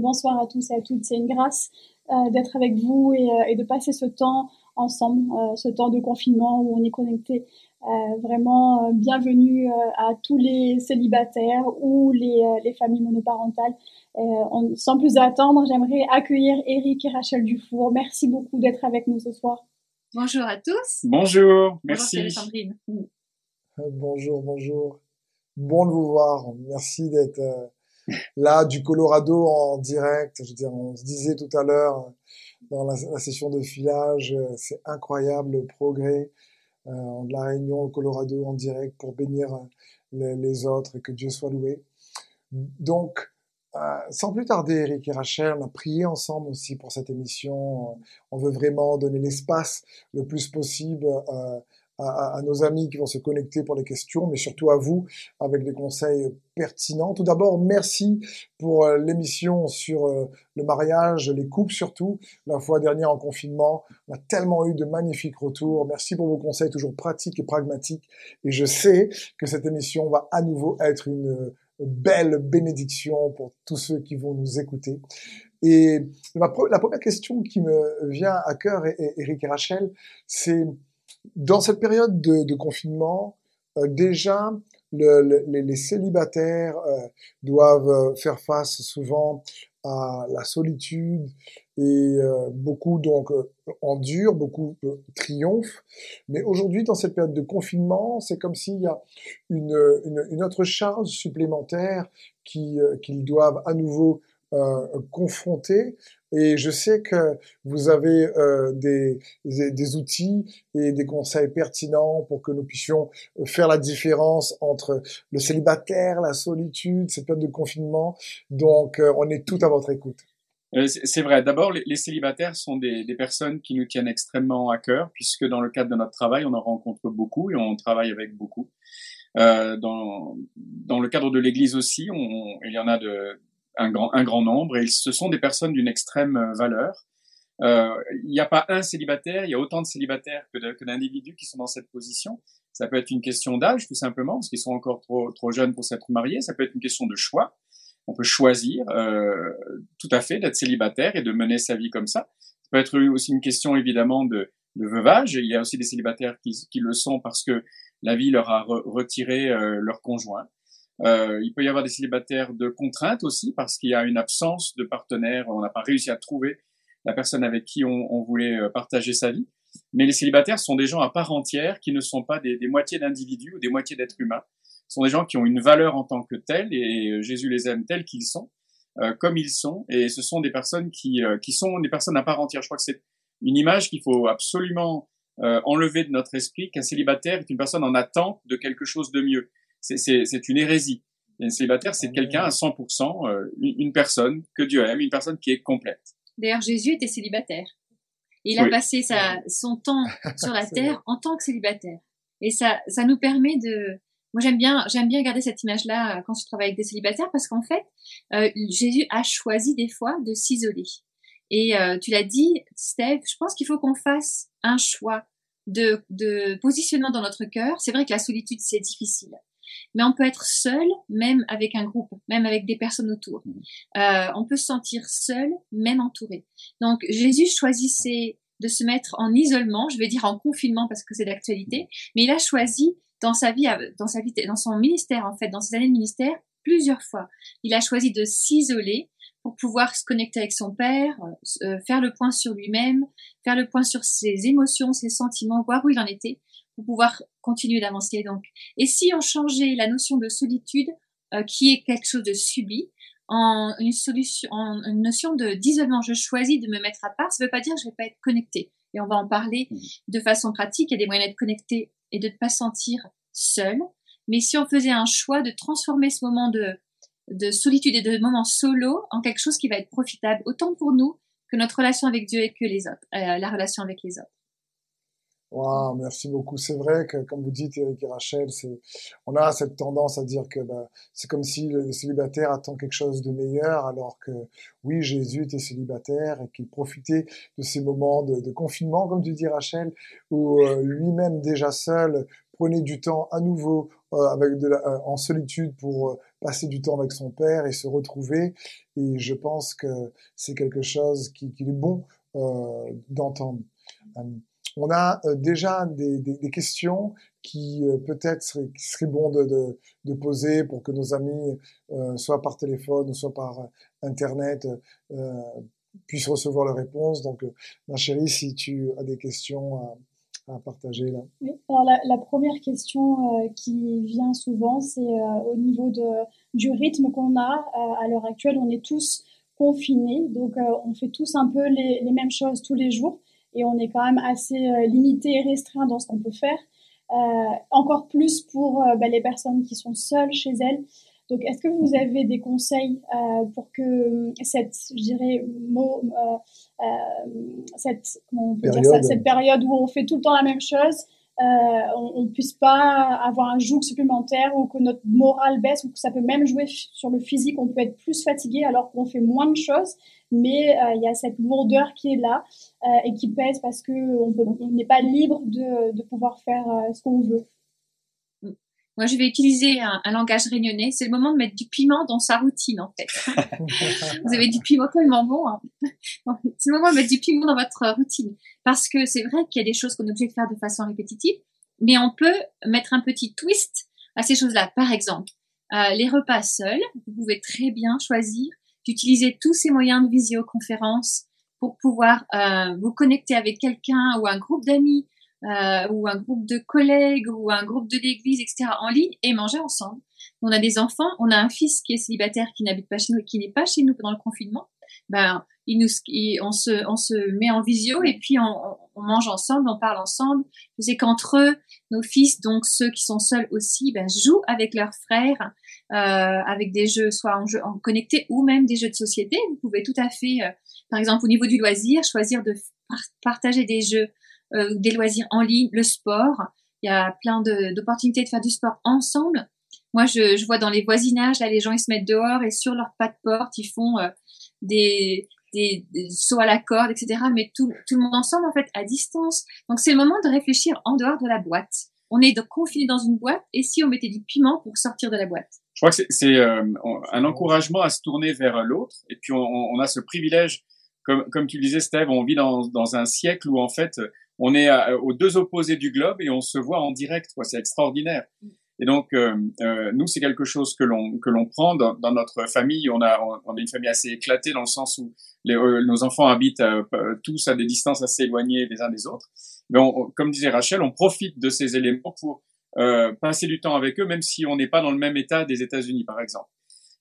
bonsoir à tous et à toutes. C'est une grâce d'être avec vous et, de passer ce temps ensemble, ce temps de confinement où on est connecté. vraiment bienvenue à tous les célibataires ou les, les familles monoparentales. sans plus attendre, j'aimerais accueillir Eric et Rachel Dufour. Merci beaucoup d'être avec nous ce soir. Bonjour à tous. Bonjour, merci. Bonjour Sandrine. Bonjour, bonjour. Bon de vous voir. Merci d'être euh, là du Colorado en direct. Je veux dire, on se disait tout à l'heure dans la, session de filage, euh, c'est incroyable le progrès euh, de la Réunion au Colorado en direct pour bénir les, autres et que Dieu soit loué. Donc, sans plus tarder, Eric et Rachel, on a prié ensemble aussi pour cette émission. On veut vraiment donner l'espace le plus possible à, nos amis qui vont se connecter pour les questions, mais surtout à vous avec des conseils pertinents. Tout d'abord, merci pour euh, l'émission sur euh, le mariage, les couples surtout. La fois dernière en confinement, on a tellement eu de magnifiques retours. Merci pour vos conseils toujours pratiques et pragmatiques. Et je sais que cette émission va à nouveau être une belle bénédiction pour tous ceux qui vont nous écouter. Et la première question qui me vient à cœur, Eric et Rachel, c'est dans cette période de, confinement, euh, déjà, les, célibataires euh, doivent euh, faire face souvent à la solitude et beaucoup donc endurent, beaucoup triomphent. Mais aujourd'hui, dans cette période de confinement, c'est comme s'il y a une, une, autre charge supplémentaire qu'ils doivent à nouveau euh, confrontés. Et je sais que vous avez euh, des, des, outils et des conseils pertinents pour que nous puissions faire la différence entre le célibataire, la solitude, cette période de confinement. Donc, euh, on est tout à votre écoute. C'est vrai. D'abord, les, célibataires sont des, des, personnes qui nous tiennent extrêmement à cœur, puisque dans le cadre de notre travail, on en rencontre beaucoup et on travaille avec beaucoup. Euh, dans, dans le cadre de l'Église aussi, on, il y en a de, un grand, un grand nombre, et ce sont des personnes d'une extrême euh, valeur. Euh, il n'y a pas un célibataire, il y a autant de célibataires que d'individus qui sont dans cette position. Ça peut être une question d'âge, tout simplement, parce qu'ils sont encore trop, trop jeunes pour s'être mariés. Ça peut être une question de choix. On peut choisir euh, tout à fait d'être célibataire et de mener sa vie comme ça. Ça peut être aussi une question, évidemment, de, de veuvage. Il y a aussi des célibataires qui, qui le sont parce que la vie leur a retiré euh, leur conjoint. Euh, il peut y avoir des célibataires de contrainte aussi parce qu'il y a une absence de partenaire, on n'a pas réussi à trouver la personne avec qui on, on, voulait euh, partager sa vie. Mais les célibataires sont des gens à part entière qui ne sont pas des, des moitiés d'individus ou des moitiés d'êtres humains. Ce sont des gens qui ont une valeur en tant que tels et euh, Jésus les aime tels qu'ils sont, euh, comme ils sont. Et ce sont des personnes qui, euh, qui sont des personnes à part entière. Je crois que c'est une image qu'il faut absolument enlever de notre esprit qu'un célibataire est une personne en attente de quelque chose de mieux c'est une hérésie. Un célibataire, c'est quelqu'un à 100%, euh, une personne que Dieu aime, une personne qui est complète. D'ailleurs, Jésus était célibataire. Il a passé sa, son temps sur la terre en tant que célibataire. Et ça, ça nous permet de. Moi, j'aime bien, j'aime bien garder cette image-là euh, quand je travaille avec des célibataires parce qu'en fait, euh, Jésus a choisi des fois de s'isoler. Et euh, tu l'as dit, Steve, je pense qu'il faut qu'on fasse un choix de, de positionnement dans notre cœur. C'est vrai que la solitude, c'est difficile mais on peut être seul même avec un groupe, même avec des personnes autour. Mmh. Euh, on peut se sentir seul même entouré. Donc Jésus choisissait de se mettre en isolement, je vais dire en confinement parce que c'est d'actualité, mais il a choisi dans sa vie, dans sa vie, dans son ministère en fait, dans ses années de ministère, plusieurs fois. Il a choisi de s'isoler pour pouvoir se connecter avec son père, euh, faire le point sur lui-même, faire le point sur ses émotions, ses sentiments, voir où il en était, pour pouvoir continuer d'avancer. Donc, et si on changeait la notion de solitude, euh, qui est quelque chose de subi, en une solution, en une notion de d'isolement, je choisis de me mettre à part, ça ne veut pas dire que je vais pas être connecté. Et on va en parler mmh. de façon pratique. Il y a des moyens d'être connecté et de ne pas sentir seul. Mais si on faisait un choix de transformer ce moment de, de solitude et de moment solo en quelque chose qui va être profitable autant pour nous que notre relation avec Dieu et que les autres, euh, la relation avec les autres. Wow, merci beaucoup. C'est vrai que, comme vous dites, Eric et Rachel, c'est, on a cette tendance à dire que bah, c'est comme si le célibataire attend quelque chose de meilleur, alors que oui, Jésus était célibataire et qu'il profitait de ces moments de, confinement, comme tu dis, Rachel, où euh, lui-même déjà seul prenait du temps à nouveau euh, avec de la, euh, en solitude pour passer du temps avec son père et se retrouver. Et je pense que c'est quelque chose qui, qui est bon euh, d'entendre. Euh, on a euh, déjà des, des, des, questions qui peut-être seraient, serait bon de, de, de, poser pour que nos amis, soit par téléphone soit par Internet, puissent recevoir leurs réponses. Donc, ma chérie, si tu as des questions à, à partager là. Oui, alors la, la première question euh, qui vient souvent, c'est euh, au niveau de, du rythme qu'on a. Euh, à l'heure actuelle, on est tous confinés, donc on fait tous un peu les, les, mêmes choses tous les jours et on est quand même assez limité et restreint dans ce qu'on peut faire. encore plus pour bah, les personnes qui sont seules chez elles. Donc, est-ce que vous avez des conseils euh, pour que euh, cette, je dirais, mot, euh, euh, cette, comment on peut période. Dire ça, cette période où on fait tout le temps la même chose, euh, on, ne puisse pas avoir un joug supplémentaire ou que notre morale baisse ou que ça peut même jouer sur le physique, on peut être plus fatigué alors qu'on fait moins de choses, mais il y a cette lourdeur qui est là et qui pèse parce que on n'est pas libre de, de pouvoir faire ce qu'on veut. Moi, je vais utiliser un, un langage réunionnais. C'est le moment de mettre du piment dans sa routine, en fait. Vous avez du piment tellement bon. Hein. c'est le moment de mettre du piment dans votre routine. Parce que c'est vrai qu'il y a des choses qu'on est obligé de faire de façon répétitive, mais on peut mettre un petit twist à ces choses-là. Par exemple, euh, les repas seuls, vous pouvez très bien choisir d'utiliser tous ces moyens de visioconférence pour pouvoir euh, vous connecter avec quelqu'un ou un groupe d'amis euh, ou un groupe de collègues ou un groupe de l'église, etc. en ligne et manger ensemble. On a des enfants, on a un fils qui est célibataire, qui n'habite pas chez nous, qui n'est pas chez nous pendant le confinement. Ben, il nous, on se, on se met en visio et puis on, on mange ensemble, on parle ensemble. Je sais qu'entre eux, nos fils, donc ceux qui sont seuls aussi, ben, jouent avec leurs frères, euh, avec des jeux soit en, jeu, en connecté ou même des jeux de société. Vous pouvez tout à fait, euh, par exemple au niveau du loisir, choisir de partager des jeux euh, des loisirs en ligne, le sport. Il y a plein d'opportunités de, faire du sport ensemble. Moi, je, je, vois dans les voisinages, là, les gens, ils se mettent dehors et sur leur pas de porte, ils font euh, des, des, sauts à la corde, etc. Mais tout, tout le monde ensemble, en fait, à distance. Donc, c'est le moment de réfléchir en dehors de la boîte. On est confiné dans une boîte, et si on mettait du piment pour sortir de la boîte? Je crois que c'est euh, un encouragement à se tourner vers l'autre, et puis on, on, a ce privilège, comme, comme tu disais, Steve, on vit dans, dans un siècle où, en fait, on est aux deux opposés du globe et on se voit en direct. C'est extraordinaire. Et donc, euh, euh, nous, c'est quelque chose que l'on que l'on prend dans, notre famille. On a on, une famille assez éclatée dans le sens où euh, nos enfants habitent euh, tous à des distances assez éloignées les uns des autres. Mais on, comme disait Rachel, on profite de ces éléments pour passer du temps avec eux, même si on n'est pas dans le même état des États-Unis, par exemple.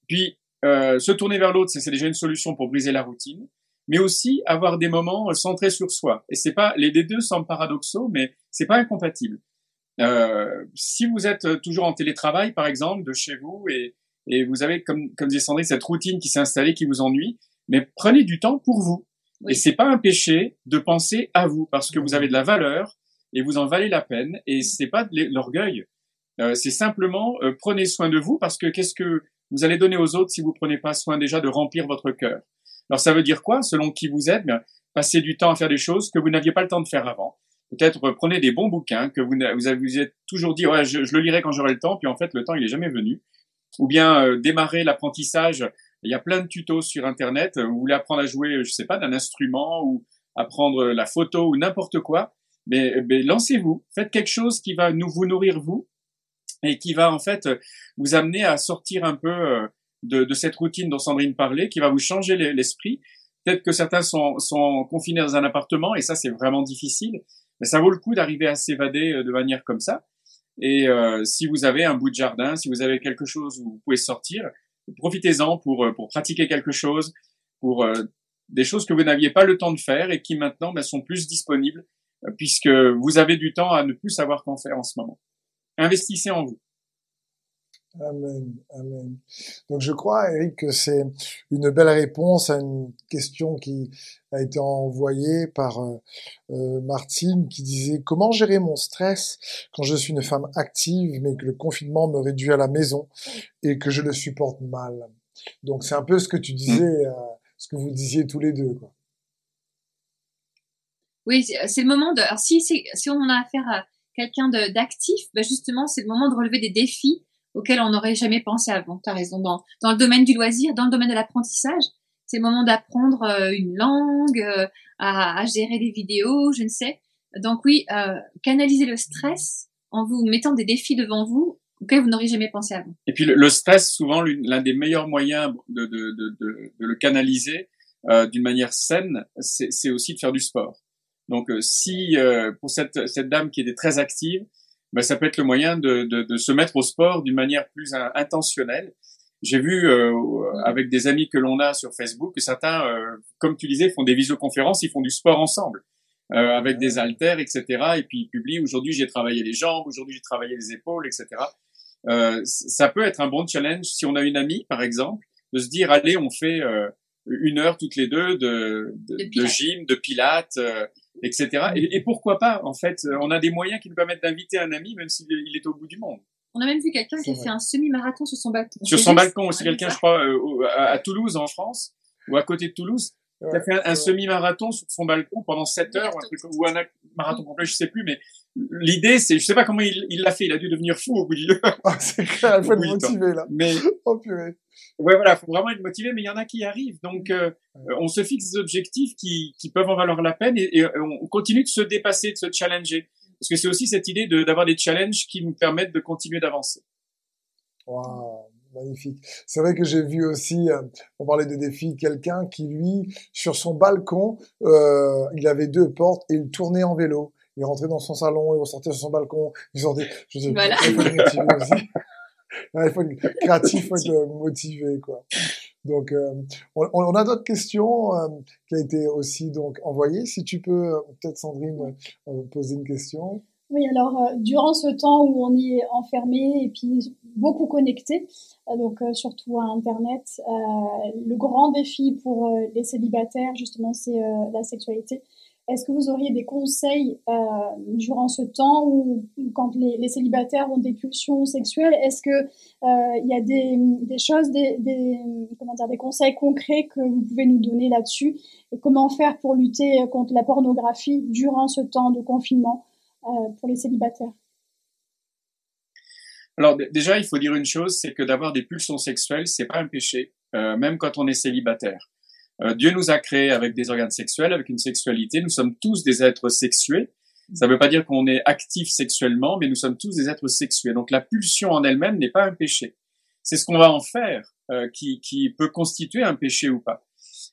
Puis, se tourner vers l'autre, c'est déjà une solution pour briser la routine mais aussi avoir des moments centrés sur soi. Et c'est pas les deux semblent paradoxaux, mais c'est pas incompatible. Euh, si vous êtes toujours en télétravail, par exemple, de chez vous, et, et vous avez, comme, comme disait Sandrine, cette routine qui s'est installée, qui vous ennuie, mais prenez du temps pour vous. Oui. Et c'est pas un péché de penser à vous, parce que vous avez de la valeur et vous en valez la peine, et c'est pas de l'orgueil. Euh, c'est simplement euh, prenez soin de vous, parce que qu'est-ce que vous allez donner aux autres si vous prenez pas soin déjà de remplir votre cœur? Alors ça veut dire quoi Selon qui vous êtes, passez du temps à faire des choses que vous n'aviez pas le temps de faire avant. Peut-être euh, prenez des bons bouquins que vous vous avez êtes toujours dit ouais je, je le lirai quand j'aurai le temps puis en fait le temps il est jamais venu. Ou bien euh, démarrer l'apprentissage. Il y a plein de tutos sur internet. Euh, vous voulez apprendre à jouer je sais pas d'un instrument ou apprendre la photo ou n'importe quoi. Mais, mais lancez-vous, faites quelque chose qui va nous vous nourrir vous et qui va en fait vous amener à sortir un peu de, de, cette routine dont Sandrine parlait, qui va vous changer l'esprit. Peut-être que certains sont, sont, confinés dans un appartement et ça c'est vraiment difficile, mais ça vaut le coup d'arriver à s'évader euh, de manière comme ça. Et euh, si vous avez un bout de jardin, si vous avez quelque chose où vous pouvez sortir, profitez-en pour, euh, pour pratiquer quelque chose, pour euh, des choses que vous n'aviez pas le temps de faire et qui maintenant ben, sont plus disponibles puisque vous avez du temps à ne plus savoir qu'en faire en ce moment. Investissez en vous. Amen, amen. Donc je crois, Eric, que c'est une belle réponse à une question qui a été envoyée par euh, euh, Martine qui disait comment gérer mon stress quand je suis une femme active mais que le confinement me réduit à la maison et que je le supporte mal? Donc c'est un peu ce que tu disais, euh, ce que vous disiez tous les deux. Quoi. Oui, c'est le moment de. Alors si, si on a affaire à quelqu'un d'actif, ben justement c'est le moment de relever des défis auxquels on n'aurait jamais pensé avant. Tu as raison. Dans, dans le domaine du loisir, dans le domaine de l'apprentissage, c'est le moment d'apprendre euh, une langue, euh, à, à, gérer des vidéos, je ne sais. Donc oui, euh, canaliser le stress en vous mettant des défis devant vous auxquels vous n'auriez jamais pensé avant. Et puis le, stress, souvent l'un des meilleurs moyens de, de, de, de, le canaliser euh, d'une manière saine, c'est aussi de faire du sport. Donc si pour cette, cette dame qui était très active, ben, ça peut être le moyen de, de, de se mettre au sport d'une manière plus intentionnelle j'ai vu euh, avec des amis que l'on a sur Facebook que certains, euh, comme tu disais, font des visioconférences, ils font du sport ensemble. Euh, avec des haltères, etc. Et puis ils publient aujourd'hui j'ai travaillé les jambes, aujourd'hui j'ai travaillé les épaules, etc. Euh, ça peut être un bon challenge si on a une amie, par exemple, de se dire allez on fait euh, une heure toutes les deux de, de, de, gym, de pilates, euh, etc. Et, et, pourquoi pas En fait, on a des moyens qui nous permettent d'inviter un ami même s'il est au bout du monde. On a même vu quelqu'un qui a fait un semi-marathon sur son balcon. Sur son balcon aussi, quelqu'un, je crois, euh, à, Toulouse, en France, ou à côté de Toulouse, qui a fait un, semi-marathon sur son balcon pendant 7 heures, un truc, ou un marathon complet, je sais plus, mais l'idée, c'est, je sais pas comment il l'a fait, il a dû devenir fou au bout du ah, c'est clair, il faut être motivé, là. Mais, oh purée. Ouais, voilà, faut vraiment être motivé, mais il y en a qui y arrivent. Donc, euh, on se fixe des objectifs qui, qui peuvent en valoir la peine et, et on continue de se dépasser, de se challenger. Parce que c'est aussi cette idée d'avoir des challenges qui nous permettent de continuer d'avancer. Wow, magnifique. C'est vrai que j'ai vu aussi, euh, on parlait de défis, quelqu'un qui lui, sur son balcon, euh, il avait deux portes et il tournait en vélo. Il rentrait dans son salon, il ressortait sur son balcon, il sortait. Je sais, voilà. il faut être motivé aussi. il faut être créatif, il faut être motivé, quoi. Donc, euh, on, on, a d'autres questions euh, qui a été aussi donc envoyées. Si tu peux, euh, peut-être Sandrine, poser une question. Oui, alors durant ce temps où on est enfermé et puis beaucoup connecté, donc surtout à Internet, le grand défi pour les célibataires, justement, c'est la sexualité. Est-ce que vous auriez des conseils euh, durant ce temps où, quand les, célibataires ont des pulsions sexuelles, est-ce que euh, il y a des, choses, des, comment dire, des conseils concrets que vous pouvez nous donner là-dessus? Et comment faire pour lutter contre la pornographie durant ce temps de confinement euh, pour les célibataires? Alors déjà, il faut dire une chose, c'est que d'avoir des pulsions sexuelles, c'est pas un péché, euh, même quand on est célibataire. Euh, Dieu nous a créés avec des organes sexuels, avec une sexualité. Nous sommes tous des êtres sexués. Ça ne veut pas dire qu'on est actif sexuellement, mais nous sommes tous des êtres sexués. Donc la pulsion en elle-même n'est pas un péché. C'est ce qu'on va en faire euh, qui, qui, peut constituer un péché ou pas.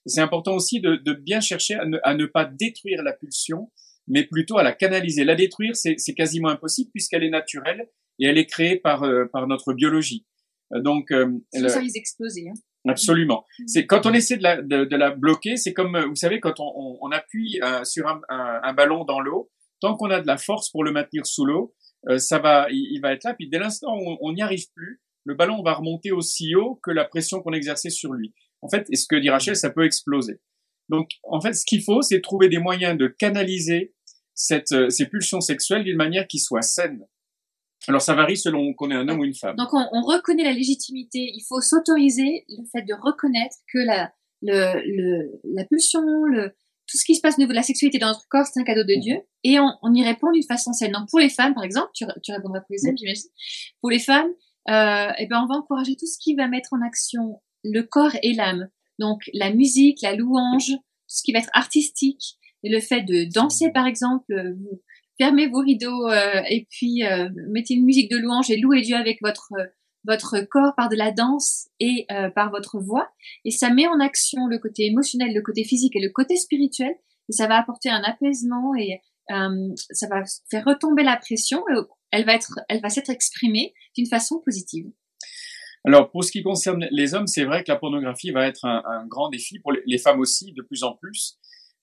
C'est important aussi de, de bien chercher à ne, à ne, pas détruire la pulsion, mais plutôt à la canaliser. La détruire, c'est quasiment impossible puisqu'elle est naturelle et elle est créée par, euh, par notre biologie. Donc, euh, ça les exploser. Hein. Absolument. Mm. C'est quand on essaie de la, de, de la bloquer, c'est comme vous savez quand on, on, appuie euh, sur un, un, ballon dans l'eau, tant qu'on a de la force pour le maintenir sous l'eau, euh, ça va, il, va être là. Puis dès l'instant où on n'y arrive plus, le ballon va remonter aussi haut que la pression qu'on exerçait sur lui. En fait, et ce que dit Rachel, ça peut exploser. Donc, en fait, ce qu'il faut, c'est trouver des moyens de canaliser cette, euh, ces pulsions sexuelles d'une manière qui soit saine. Alors ça varie selon qu'on est un homme ou une femme. Donc on, on reconnaît la légitimité. Il faut s'autoriser le fait de reconnaître que la, le, le, la pulsion, le, tout ce qui se passe au niveau de la sexualité dans notre corps, c'est un cadeau de Dieu, et on, on y répond d'une façon saine. Donc pour les femmes, par exemple, tu, tu répondras pour les hommes, j'imagine. Pour les femmes, euh, eh ben on va encourager tout ce qui va mettre en action le corps et l'âme. Donc la musique, la louange, tout ce qui va être artistique, et le fait de danser, par exemple, vous, fermez vos rideaux euh, et puis euh, mettez une musique de louange et louez Dieu avec votre votre corps par de la danse et euh, par votre voix. Et ça met en action le côté émotionnel, le côté physique et le côté spirituel. Et ça va apporter un apaisement et ça va faire retomber la pression. Et elle va être elle va s'être exprimée d'une façon positive. Alors, pour ce qui concerne les hommes, c'est vrai que la pornographie va être un grand défi. Pour les femmes aussi, de plus en plus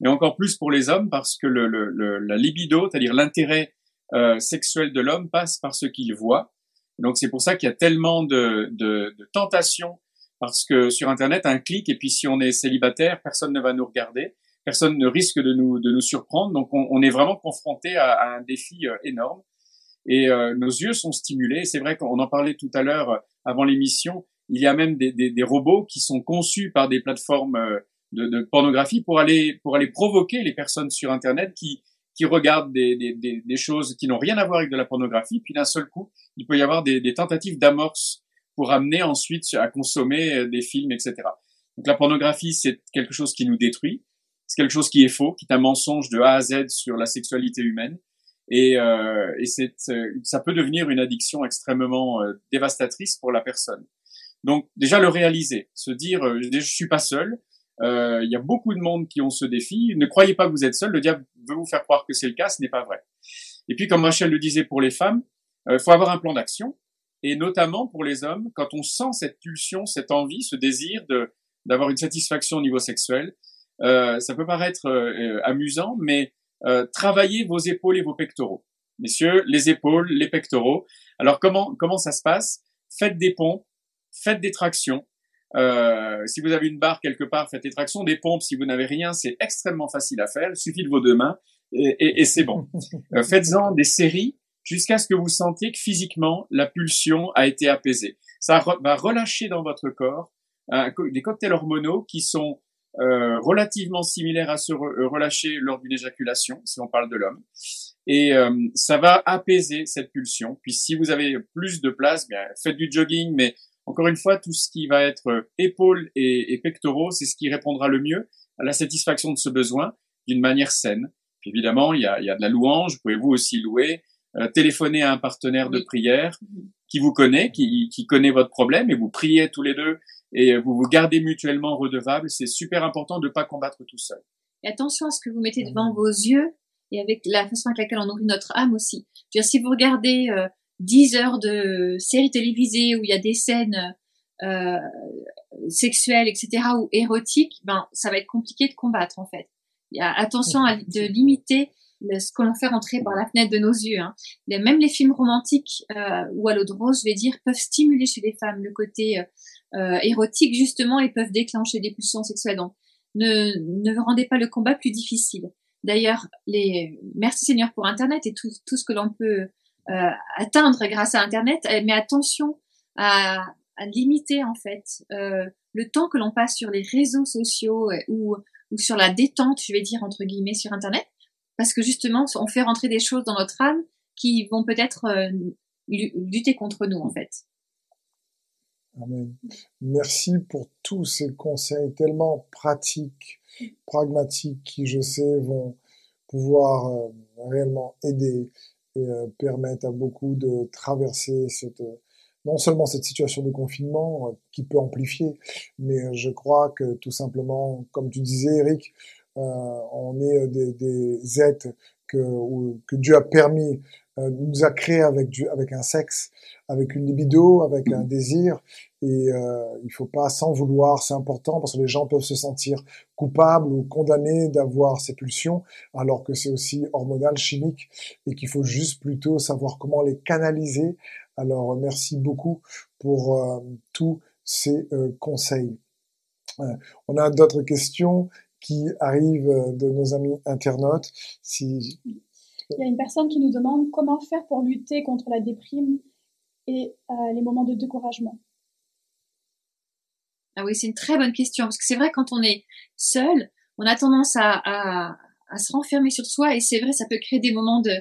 mais encore plus pour les hommes parce que le, le, la libido, c'est-à-dire l'intérêt euh, sexuel de l'homme, passe par ce qu'il voit. Donc c'est pour ça qu'il y a tellement de, de, de, tentations parce que sur Internet, un clic et puis si on est célibataire, personne ne va nous regarder, personne ne risque de nous, de nous surprendre. Donc on, on est vraiment confronté à, à, un défi euh, énorme et euh, nos yeux sont stimulés. C'est vrai qu'on en parlait tout à l'heure euh, avant l'émission. Il y a même des, des, des, robots qui sont conçus par des plateformes de, de, pornographie pour aller pour aller provoquer les personnes sur Internet qui qui regardent des, des, des, choses qui n'ont rien à voir avec de la pornographie, puis d'un seul coup, il peut y avoir des, des tentatives d'amorce pour amener ensuite à consommer euh, des films, etc. Donc la pornographie, c'est quelque chose qui nous détruit, c'est quelque chose qui est faux, qui est un mensonge de A à Z sur la sexualité humaine, et, euh, et c'est, euh, ça peut devenir une addiction extrêmement euh, dévastatrice pour la personne. Donc déjà le réaliser, se dire je suis pas seul, il y a beaucoup de monde qui ont ce défi. Ne croyez pas que vous êtes seul. Le diable veut vous faire croire que c'est le cas, ce n'est pas vrai. Et puis, comme Rachel le disait pour les femmes, il faut avoir un plan d'action et notamment pour les hommes, quand on sent cette pulsion, cette envie, ce désir de d'avoir une satisfaction au niveau sexuel, euh, ça peut paraître euh, amusant, mais euh, travaillez vos épaules et vos pectoraux. Messieurs, les épaules, les pectoraux. Alors comment comment ça se passe? Faites des pompes, faites des tractions. Euh, si vous avez une barre quelque part, faites des tractions, des pompes. Si vous n'avez rien, c'est extrêmement facile à faire. Il suffit de vos deux mains et, et, et c'est bon. Euh, faites-en des séries jusqu'à ce que vous sentiez que physiquement la pulsion a été apaisée. Ça va relâcher dans votre corps des cocktails hormonaux qui sont euh, relativement similaires à ceux euh, relâchés lors d'une éjaculation, si on parle de l'homme. Et euh, ça va apaiser cette pulsion. Puis si vous avez plus de place, bien faites du jogging, mais encore une fois, tout ce qui va être épaules et, et pectoraux, c'est ce qui répondra le mieux à la satisfaction de ce besoin d'une manière saine. Puis évidemment, il y a, il y a de la louange, vous pouvez vous aussi louer, euh, téléphoner à un partenaire de prière qui vous connaît, qui, qui connaît votre problème, et vous priez tous les deux et vous vous gardez mutuellement redevables. C'est super important de ne pas combattre tout seul. Et attention à ce que vous mettez devant vos yeux et avec la façon avec laquelle on nourrit notre âme aussi. Je veux dire, si vous regardez euh, 10 heures de séries télévisées où il y a des scènes euh, sexuelles, etc., ou érotiques, ben ça va être compliqué de combattre en fait. Il y a attention à de limiter ce que l'on fait rentrer par la fenêtre de nos yeux. Hein. même les films romantiques euh, ou à l'eau de rose, je vais dire, peuvent stimuler chez les femmes le côté euh, euh, érotique justement et peuvent déclencher des pulsions sexuelles. Donc, ne, ne rendez pas le combat plus difficile. D'ailleurs, les merci Seigneur pour Internet et tout, tout ce que l'on peut euh, atteindre grâce à Internet, mais attention à, à limiter en fait euh, le temps que l'on passe sur les réseaux sociaux ou, ou sur la détente, je vais dire entre guillemets, sur Internet, parce que justement, on fait rentrer des choses dans notre âme qui vont peut-être euh, lutter contre nous, en fait. Amen. Merci pour tous ces conseils tellement pratiques, pragmatiques, qui, je sais, vont pouvoir euh, réellement aider et euh, permettre à beaucoup de traverser cette, non seulement cette situation de confinement qui peut amplifier, mais je crois que tout simplement, comme tu disais, Eric, euh, on est euh, des, des êtres que, que Dieu a permis, euh, nous a créés avec, avec un sexe, avec une libido, avec un désir, et euh, il faut pas s'en vouloir, c'est important parce que les gens peuvent se sentir coupables ou condamnés d'avoir ces pulsions, alors que c'est aussi hormonal, chimique, et qu'il faut juste plutôt savoir comment les canaliser. Alors merci beaucoup pour euh, tous ces conseils. on a d'autres questions qui arrivent euh, de nos amis internautes. Si... Il y a une personne qui nous demande comment faire pour lutter contre la déprime et euh, les moments de découragement. Ah oui, c'est une très bonne question parce que c'est vrai quand on est seul, on a tendance à, à, à se renfermer sur soi et c'est vrai, ça peut créer des moments de,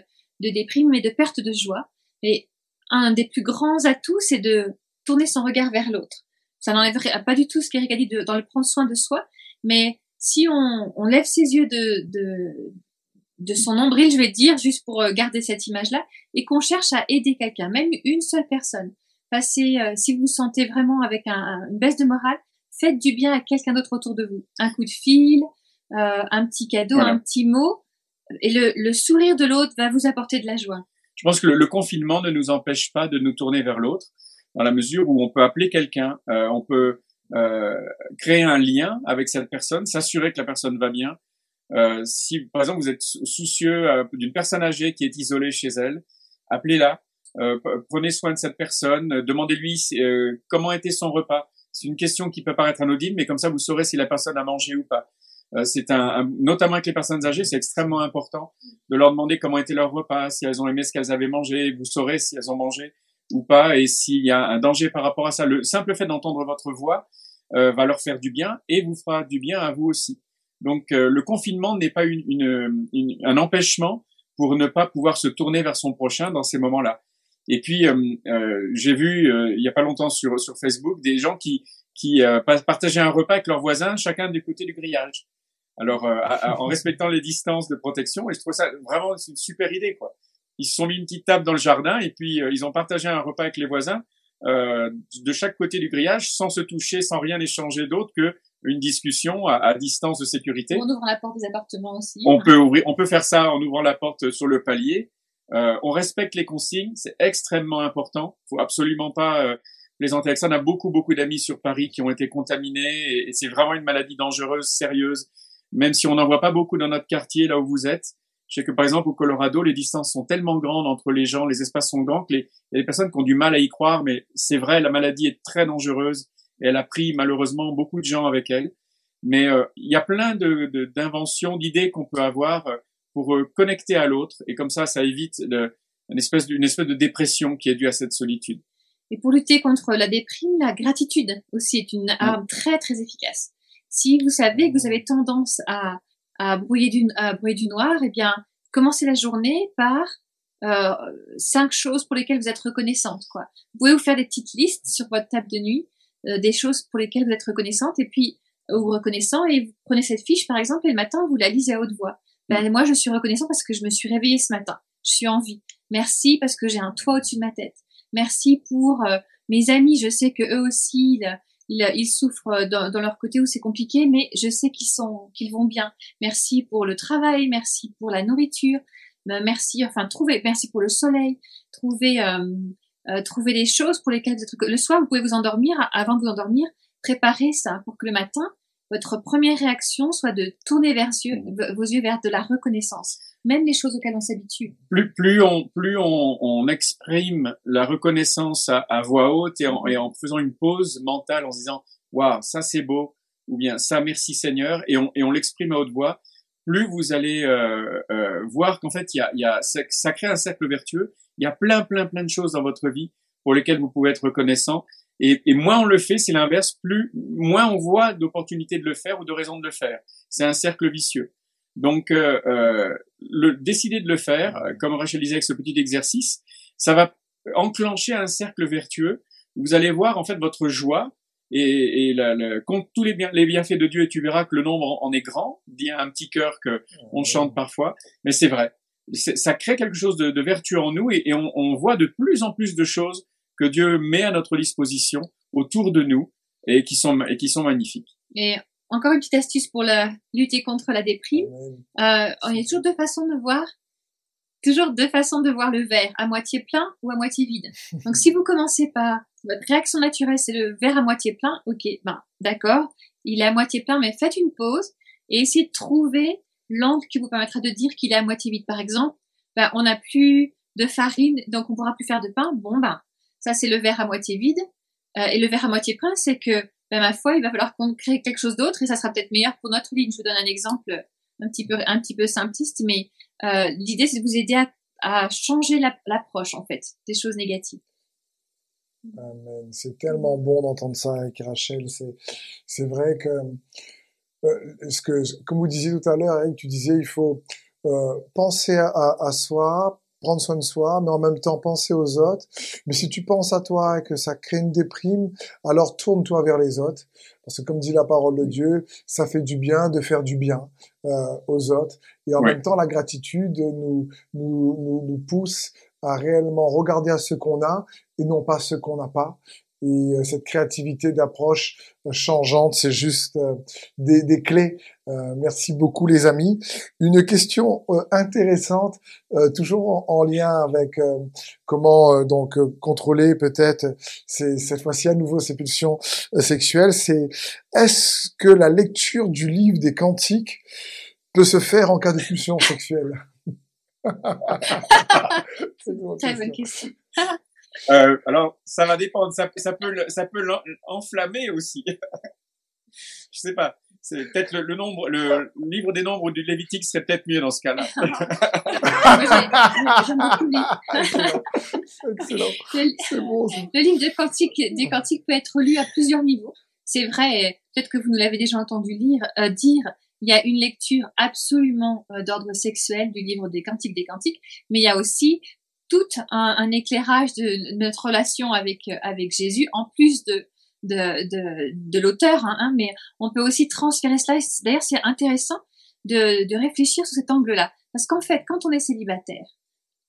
de déprime et de perte de joie. Et un des plus grands atouts, c'est de tourner son regard vers l'autre. Ça n'enlève pas du tout ce qu'Eric a dit de, dans le prendre soin de soi, mais si on, on lève ses yeux de, de, de son nombril, je vais dire, juste pour euh, garder cette image-là, et qu'on cherche à aider quelqu'un, même une seule personne. Passez, euh, si vous vous sentez vraiment avec un, une baisse de morale, faites du bien à quelqu'un d'autre autour de vous. Un coup de fil, euh, un petit cadeau, un petit mot, et le, le sourire de l'autre va vous apporter de la joie. Je pense que le, confinement ne nous empêche pas de nous tourner vers l'autre, dans la mesure où on peut appeler quelqu'un, euh, on peut euh, créer un lien avec cette personne, s'assurer que la personne va bien. Euh, si par exemple vous êtes soucieux euh, d'une personne âgée qui est isolée chez elle, appelez-la, euh, prenez soin de cette personne, demandez-lui comment était son repas. C'est une question qui peut paraître anodine, mais comme ça vous saurez si la personne a mangé ou pas. c'est un, notamment avec les personnes âgées, c'est extrêmement important de leur demander comment était leur repas, si elles ont aimé ce qu'elles avaient mangé. Vous saurez si elles ont mangé ou pas et s'il y a un danger par rapport à ça. Le simple fait d'entendre votre voix euh, va leur faire du bien et vous fera du bien à vous aussi. Donc euh, le confinement n'est pas une, une, un empêchement pour ne pas pouvoir se tourner vers son prochain dans ces moments-là. Et puis euh, euh, j'ai vu il y a pas longtemps sur sur Facebook des gens qui qui partageaient un repas avec leurs voisins, chacun du côté du grillage. Alors en respectant les distances de protection, et je trouve ça vraiment une super idée quoi. Ils se sont mis une petite table dans le jardin et puis ils ont partagé un repas avec les voisins euh, de chaque côté du grillage sans se toucher, sans rien échanger d'autre que une discussion à, à, distance de sécurité. On ouvre la porte des appartements aussi. On peut ouvrir, on peut faire ça en ouvrant la porte sur le palier. Euh, on respecte les consignes, c'est extrêmement important. Faut absolument pas euh, plaisanter avec ça. On a beaucoup beaucoup d'amis sur Paris qui ont été contaminés et, et c'est vraiment une maladie dangereuse, sérieuse. Même si on n'en voit pas beaucoup dans notre quartier là où vous êtes, je sais que par exemple au Colorado, les distances sont tellement grandes entre les gens, les espaces sont grands que les, des personnes qui ont du mal à y croire, mais c'est vrai, la maladie est très dangereuse et elle a pris malheureusement beaucoup de gens avec elle. Mais euh, il y a plein de, d'inventions, d'idées qu'on peut avoir euh, pour euh, connecter à l'autre et comme ça, ça évite une espèce d'une espèce de dépression qui est due à cette solitude. Et pour lutter contre la déprime, la gratitude aussi est une arme très très efficace. Si vous savez que vous avez tendance à à brouiller du, à brouiller du noir, eh bien, commencez la journée par euh, cinq choses pour lesquelles vous êtes reconnaissante. Quoi. Vous pouvez vous faire des petites listes sur votre table de nuit, des choses pour lesquelles vous êtes reconnaissante, et puis euh, vous reconnaissant, et vous prenez cette fiche, par exemple, et le matin, vous la lisez à haute voix. Ben, moi, je suis reconnaissant parce que je me suis réveillée ce matin. Je suis en vie. Merci parce que j'ai un toit au-dessus de ma tête. Merci pour euh, mes amis. Je sais que eux aussi, ils, souffrent dans, leur côté où c'est compliqué, mais je sais qu'ils sont, qu'ils vont bien. Merci pour le travail, merci pour la nourriture, euh, merci, enfin, trouver, merci pour le soleil, trouver, euh, euh, trouver des choses pour lesquelles vous êtes, le soir, vous pouvez vous endormir, avant de vous endormir, préparez ça pour que le matin, votre première réaction soit de tourner vers vos yeux vers de la reconnaissance même les choses auxquelles on s'habitue. Plus, plus on, plus on, on exprime la reconnaissance à, à voix haute et en, et en, faisant une pause mentale en se disant, waouh, ça c'est beau, ou bien ça merci Seigneur, et on, et on l'exprime à haute voix, plus vous allez euh, euh, voir qu'en fait, il y a, y a, ça, crée un cercle vertueux. Il y a plein, plein, plein de choses dans votre vie pour lesquelles vous pouvez être reconnaissant. Et, et moins on le fait, c'est l'inverse. Plus, moins on voit d'opportunités de le faire ou de raisons de le faire. C'est un cercle vicieux. Donc, euh, euh, le, décider de le faire, euh, comme Rachel disait avec ce petit exercice, ça va enclencher un cercle vertueux. Vous allez voir en fait votre joie et, et la, compte tous les, bien, les bienfaits de Dieu et tu verras que le nombre en, est grand. Dit un petit cœur que on chante parfois, mais c'est vrai. Ça crée quelque chose de, de vertueux en nous et, et on, on, voit de plus en plus de choses que Dieu met à notre disposition autour de nous et qui sont et qui sont magnifiques. Et encore une petite astuce pour la, lutter contre la déprime. Euh, il y a toujours deux façons de voir, toujours deux façons de voir le verre, à moitié plein ou à moitié vide. Donc si vous commencez par votre réaction naturelle, c'est le verre à moitié plein, ok, ben d'accord, il est à moitié plein, mais faites une pause et essayez de trouver l'angle qui vous permettra de dire qu'il est à moitié vide. Par exemple, ben, on n'a plus de farine, donc on pourra plus faire de pain. Bon ben, ça c'est le verre à moitié vide. Euh, et le verre à moitié plein, c'est que ben, ma foi, il va falloir qu'on crée quelque chose d'autre et ça sera peut-être meilleur pour notre ligne. Je vous donne un exemple un petit peu, un petit peu simpliste, mais euh, l'idée c'est de vous aider à, à changer l'approche en fait des choses négatives. Amen. C'est tellement bon d'entendre ça avec Rachel. C'est, c'est vrai que, euh, ce que, comme vous disiez tout à l'heure, tu disais, il faut euh, penser à, à, soi, prendre soin de soi, mais en même temps penser aux autres. Mais si tu penses à toi et que ça crée une déprime, alors tourne-toi vers les autres. Parce que comme dit la parole de Dieu, ça fait du bien de faire du bien euh, aux autres. Et en même temps, la gratitude nous, nous, nous, nous pousse à réellement regarder à ce qu'on a et non pas ce qu'on n'a pas et euh, cette créativité d'approche euh, changeante, c'est juste euh, des, des, clés. merci beaucoup les amis. Une question intéressante, toujours en, lien avec comment donc contrôler peut-être cette fois-ci à nouveau ces pulsions sexuelles, c'est est-ce que la lecture du livre des cantiques peut se faire en cas de pulsion sexuelle Très bonne question. Euh, alors, ça va dépendre. Ça, ça peut, ça peut l'enflammer aussi. Je sais pas. C'est peut-être le, nombre, le livre des nombres du Lévitique serait peut-être mieux dans ce cas-là. Excellent. Le, bon, le livre des cantiques, des cantiques peut être lu à plusieurs niveaux. C'est vrai. Peut-être que vous nous l'avez déjà entendu lire, euh, dire. il y a une lecture absolument euh, d'ordre sexuel du livre des Cantiques des Cantiques, mais il y a aussi tout un, éclairage de notre relation avec euh, avec Jésus, en plus de de, de, l'auteur, hein, hein, mais on peut aussi transférer cela. D'ailleurs, c'est intéressant de, de réfléchir sous cet angle-là, parce qu'en fait, quand on est célibataire,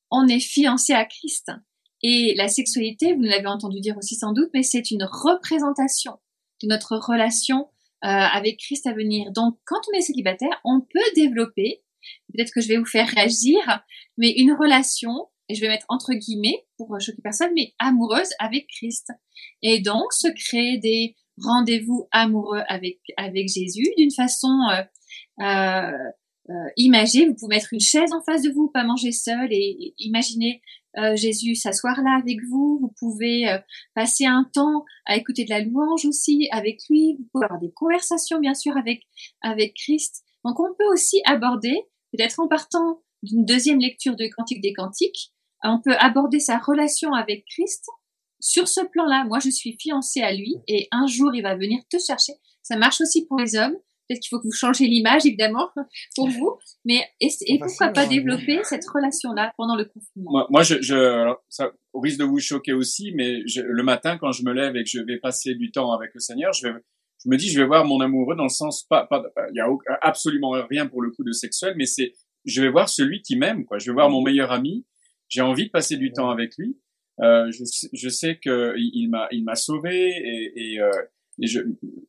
on est fiancé à Christ, et la sexualité, vous l'avez entendu dire aussi sans doute, mais c'est une représentation de notre relation euh, avec Christ à venir. Donc, quand on est célibataire, on peut développer, peut-être que je vais vous faire réagir, mais une relation, et je vais mettre entre guillemets pour choquer personne, mais amoureuse avec Christ. Et donc, se créer des rendez-vous amoureux avec avec Jésus d'une façon euh, euh, euh, imagée. Vous pouvez mettre une chaise en face de vous, pas manger seul, et, et imaginer euh, Jésus s'asseoir là avec vous. Vous pouvez euh, passer un temps à écouter de la louange aussi avec lui. Vous pouvez avoir des conversations bien sûr avec avec Christ. Donc on peut aussi aborder, peut-être en partant d'une deuxième lecture de Cantique des Cantiques, on peut aborder sa relation avec Christ sur ce plan-là. Moi, je suis fiancée à lui et un jour il va venir te chercher. Ça marche aussi pour les hommes. Peut-être qu'il faut que vous changez l'image, évidemment, pour vous. Mais et, pourquoi pas développer cette relation-là pendant le confinement? Moi, moi je, je ça au risque de vous choquer aussi, mais je, le matin, quand je me lève et que je vais passer du temps avec le Seigneur, je, vais, je me dis, je vais voir mon amoureux dans le sens pas, pas, il y a absolument rien pour le coup de sexuel, mais c'est, je vais voir celui qui m'aime, quoi. Je vais voir mon meilleur ami. J'ai envie de passer du temps avec lui. Euh, je, je, sais que il m'a, il m'a sauvé et, et euh,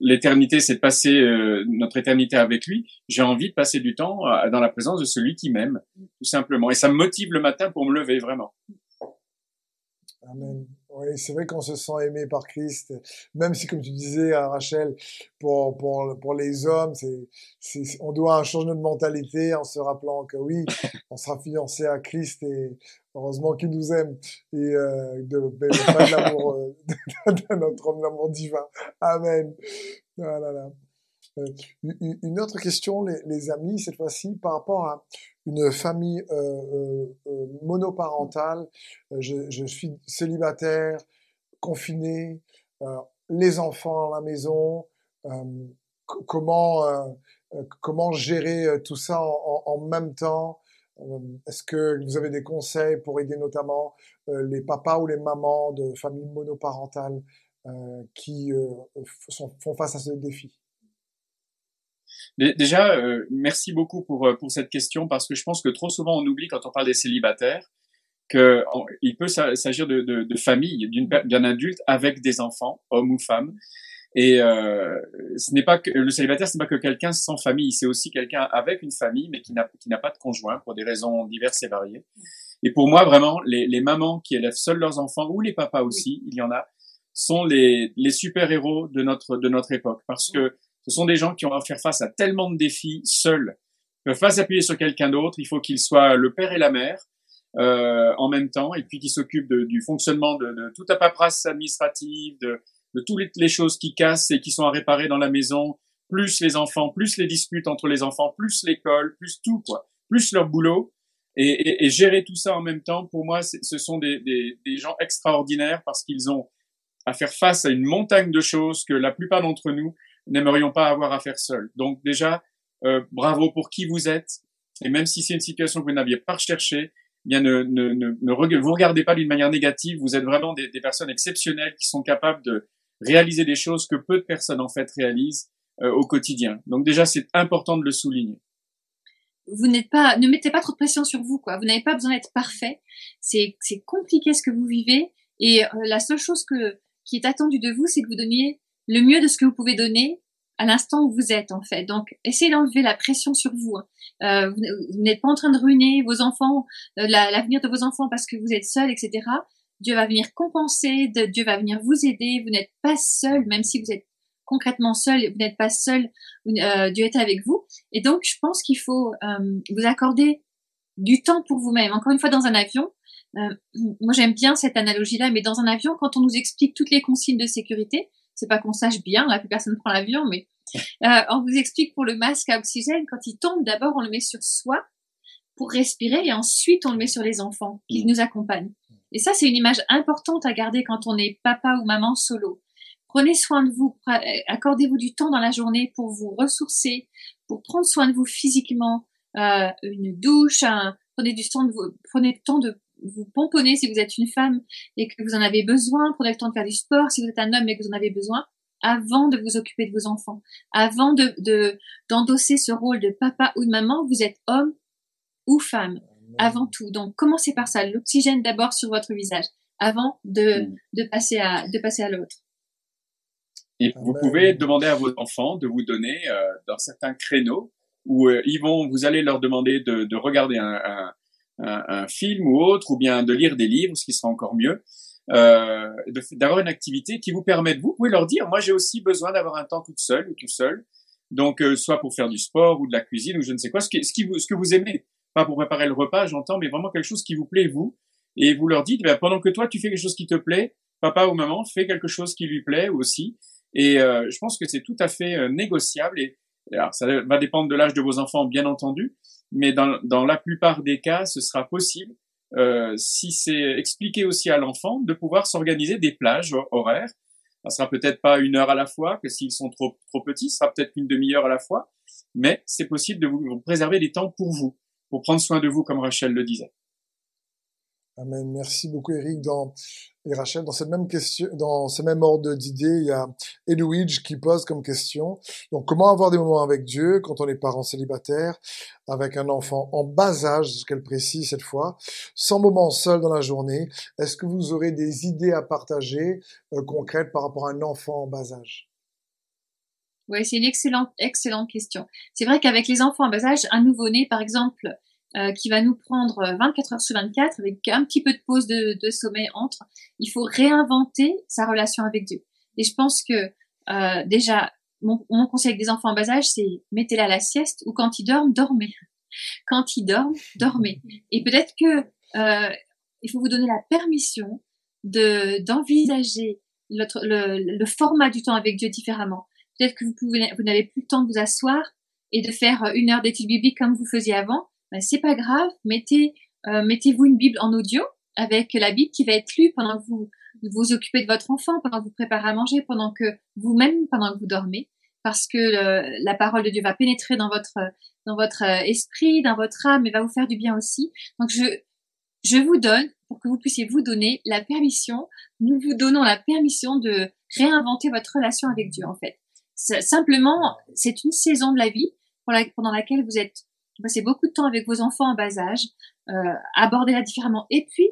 l'éternité, c'est de passer euh, notre éternité avec lui. J'ai envie de passer du temps euh, dans la présence de celui qui m'aime, tout simplement. Et ça me motive le matin pour me lever, vraiment. Amen. Oui, c'est vrai qu'on se sent aimé par Christ, même si, comme tu disais, à Rachel, pour, pour, pour les hommes, c'est, on doit un changement de mentalité en se rappelant que oui, on sera fiancé à Christ et heureusement qu'il nous aime et euh, de, de, pas de l'amour, euh, de, notre homme, l'amour divin. Amen. Voilà. Euh, une autre question, les, les amis, cette fois-ci, par rapport à une famille euh, euh, euh monoparentale. Je, je, suis célibataire, confiné, les enfants à la maison. comment comment gérer tout ça en, en même temps? Est-ce que vous avez des conseils pour aider notamment les papas ou les mamans de familles monoparentales qui sont, font face à ce défi? Déjà, euh, merci beaucoup pour, euh, pour cette question parce que je pense que trop souvent on oublie quand on parle des célibataires qu'il peut s'agir de, de, de famille, d'un adulte avec des enfants, hommes ou femmes. Et euh, ce n'est pas que le célibataire, ce n'est pas que quelqu'un sans famille, c'est aussi quelqu'un avec une famille mais qui n'a qui n'a pas de conjoint pour des raisons diverses et variées. Et pour moi, vraiment, les, les mamans qui élèvent seuls leurs enfants ou les papas aussi, il y en a, sont les, les super héros de notre de notre époque parce que ce sont des gens qui ont à faire face à tellement de défis seuls. Ils peuvent pas s'appuyer sur quelqu'un d'autre. Il faut qu'ils soient le père et la mère euh, en même temps, et puis qu'ils s'occupent du fonctionnement de, de, toute la paperasse administrative, de, de toutes les choses qui cassent et qui sont à réparer dans la maison, plus les enfants, plus les disputes entre les enfants, plus l'école, plus tout quoi, plus leur boulot. Et, et, et, gérer tout ça en même temps, pour moi, ce sont des, des, des gens extraordinaires parce qu'ils ont à faire face à une montagne de choses que la plupart d'entre nous n'aimerions pas avoir à faire seul. Donc déjà, euh, bravo pour qui vous êtes. Et même si c'est une situation que vous n'aviez pas recherchée, eh bien ne, ne, ne, ne, vous regardez pas d'une manière négative. Vous êtes vraiment des, des, personnes exceptionnelles qui sont capables de réaliser des choses que peu de personnes en fait réalisent euh, au quotidien. Donc déjà, c'est important de le souligner. Vous n'êtes pas, ne mettez pas trop de pression sur vous, quoi. Vous n'avez pas besoin d'être parfait. C'est, c'est compliqué ce que vous vivez. Et euh, la seule chose que, qui est attendue de vous, c'est que vous donniez le mieux de ce que vous pouvez donner à l'instant où vous êtes en fait. Donc essayez d'enlever la pression sur vous. Hein. Euh, vous, n'êtes pas en train de ruiner vos enfants, euh, l'avenir de vos enfants parce que vous êtes seul, etc. Dieu va venir compenser, Dieu va venir vous aider. Vous n'êtes pas seul, même si vous êtes concrètement seul, vous n'êtes pas seul. Euh, Dieu est avec vous. Et donc je pense qu'il faut euh, vous accorder du temps pour vous-même. Encore une fois, dans un avion, moi j'aime bien cette analogie-là, mais dans un avion, quand on nous explique toutes les consignes de sécurité, c'est pas qu'on sache bien, là plus personne prend l'avion, mais euh, on vous explique pour le masque à oxygène, quand il tombe, d'abord on le met sur soi pour respirer et ensuite on le met sur les enfants qui nous accompagnent. Et ça, c'est une image importante à garder quand on est papa ou maman solo. Prenez soin de vous, accordez-vous du temps dans la journée pour vous ressourcer, pour prendre soin de vous physiquement, euh, une douche, prenez du temps de vous, prenez le temps de vous pomponner si vous êtes une femme et que vous en avez besoin, prenez le temps de faire du sport si vous êtes un homme et que vous en avez besoin, avant de vous occuper de vos enfants, avant de d'endosser ce rôle de papa ou de maman, vous êtes homme ou femme avant tout. Donc commencez par ça, l'oxygène d'abord sur votre visage avant de, mm. de passer à de passer à l'autre. Et vous pouvez demander à vos enfants de vous donner euh, dans certains créneaux où euh, ils vont, vous allez leur demander de, de regarder un, un, un, film ou autre, ou bien de lire des livres, ce qui sera encore mieux, euh, d'avoir une activité qui vous permette, vous pouvez leur dire, moi j'ai aussi besoin d'avoir un temps toute seule ou tout seul, donc euh, soit pour faire du sport ou de la cuisine ou je ne sais quoi, ce, qui, ce, qui vous, ce que vous aimez, pas pour préparer le repas, j'entends, mais vraiment quelque chose qui vous plaît vous, et vous leur dites, ben, pendant que toi tu fais quelque chose qui te plaît, papa ou maman fait quelque chose qui lui plaît aussi, et euh, je pense que c'est tout à fait euh, négociable, et alors ça va dépendre de l'âge de vos enfants bien entendu, mais dans, dans la plupart des cas, ce sera possible, euh, si c'est expliqué aussi à l'enfant, de pouvoir s'organiser des plages horaires. Ça sera peut-être pas une heure à la fois, que s'ils sont trop, trop petits, ce sera peut-être une demi-heure à la fois, mais c'est possible de vous préserver des temps pour vous, pour prendre soin de vous, comme Rachel le disait. Amen. Merci beaucoup, Eric. Dans, et Rachel, dans cette même question, dans ce même ordre d'idées, il y a Edwidge qui pose comme question. Donc, comment avoir des moments avec Dieu quand on est parent célibataire, avec un enfant en bas âge, ce qu'elle précise cette fois, sans moment seul dans la journée? Est-ce que vous aurez des idées à partager euh, concrètes par rapport à un enfant en bas âge? Oui, c'est une excellente, excellente question. C'est vrai qu'avec les enfants en bas âge, un nouveau-né, par exemple, euh, qui va nous prendre 24 heures sur 24 avec un petit peu de pause de, sommeil entre. Il faut réinventer sa relation avec Dieu. Et je pense que euh, déjà, mon, conseil avec des enfants en bas âge, c'est mettez-les à la sieste ou quand ils dorment, dormez. Quand ils dorment, dormez. Et peut-être que euh, il faut vous donner la permission de d'envisager le, le, format du temps avec Dieu différemment. Peut-être que vous vous n'avez plus le temps de vous asseoir et de faire une heure d'études bibliques comme vous faisiez avant. Ben, c'est pas grave, mettez euh, mettez-vous une Bible en audio avec la Bible qui va être lue pendant que vous vous occupez de votre enfant, pendant que vous préparez à manger, pendant que vous-même, pendant que vous dormez, parce que la parole de Dieu va pénétrer dans votre dans votre euh, esprit, dans votre âme, et va vous faire du bien aussi. Donc je je vous donne pour que vous puissiez vous donner la permission. Nous vous donnons la permission de réinventer votre relation avec Dieu en fait. Simplement, c'est une saison de la vie pendant laquelle vous êtes passez beaucoup de temps avec vos enfants en bas âge, euh, abordez-la différemment. Et puis,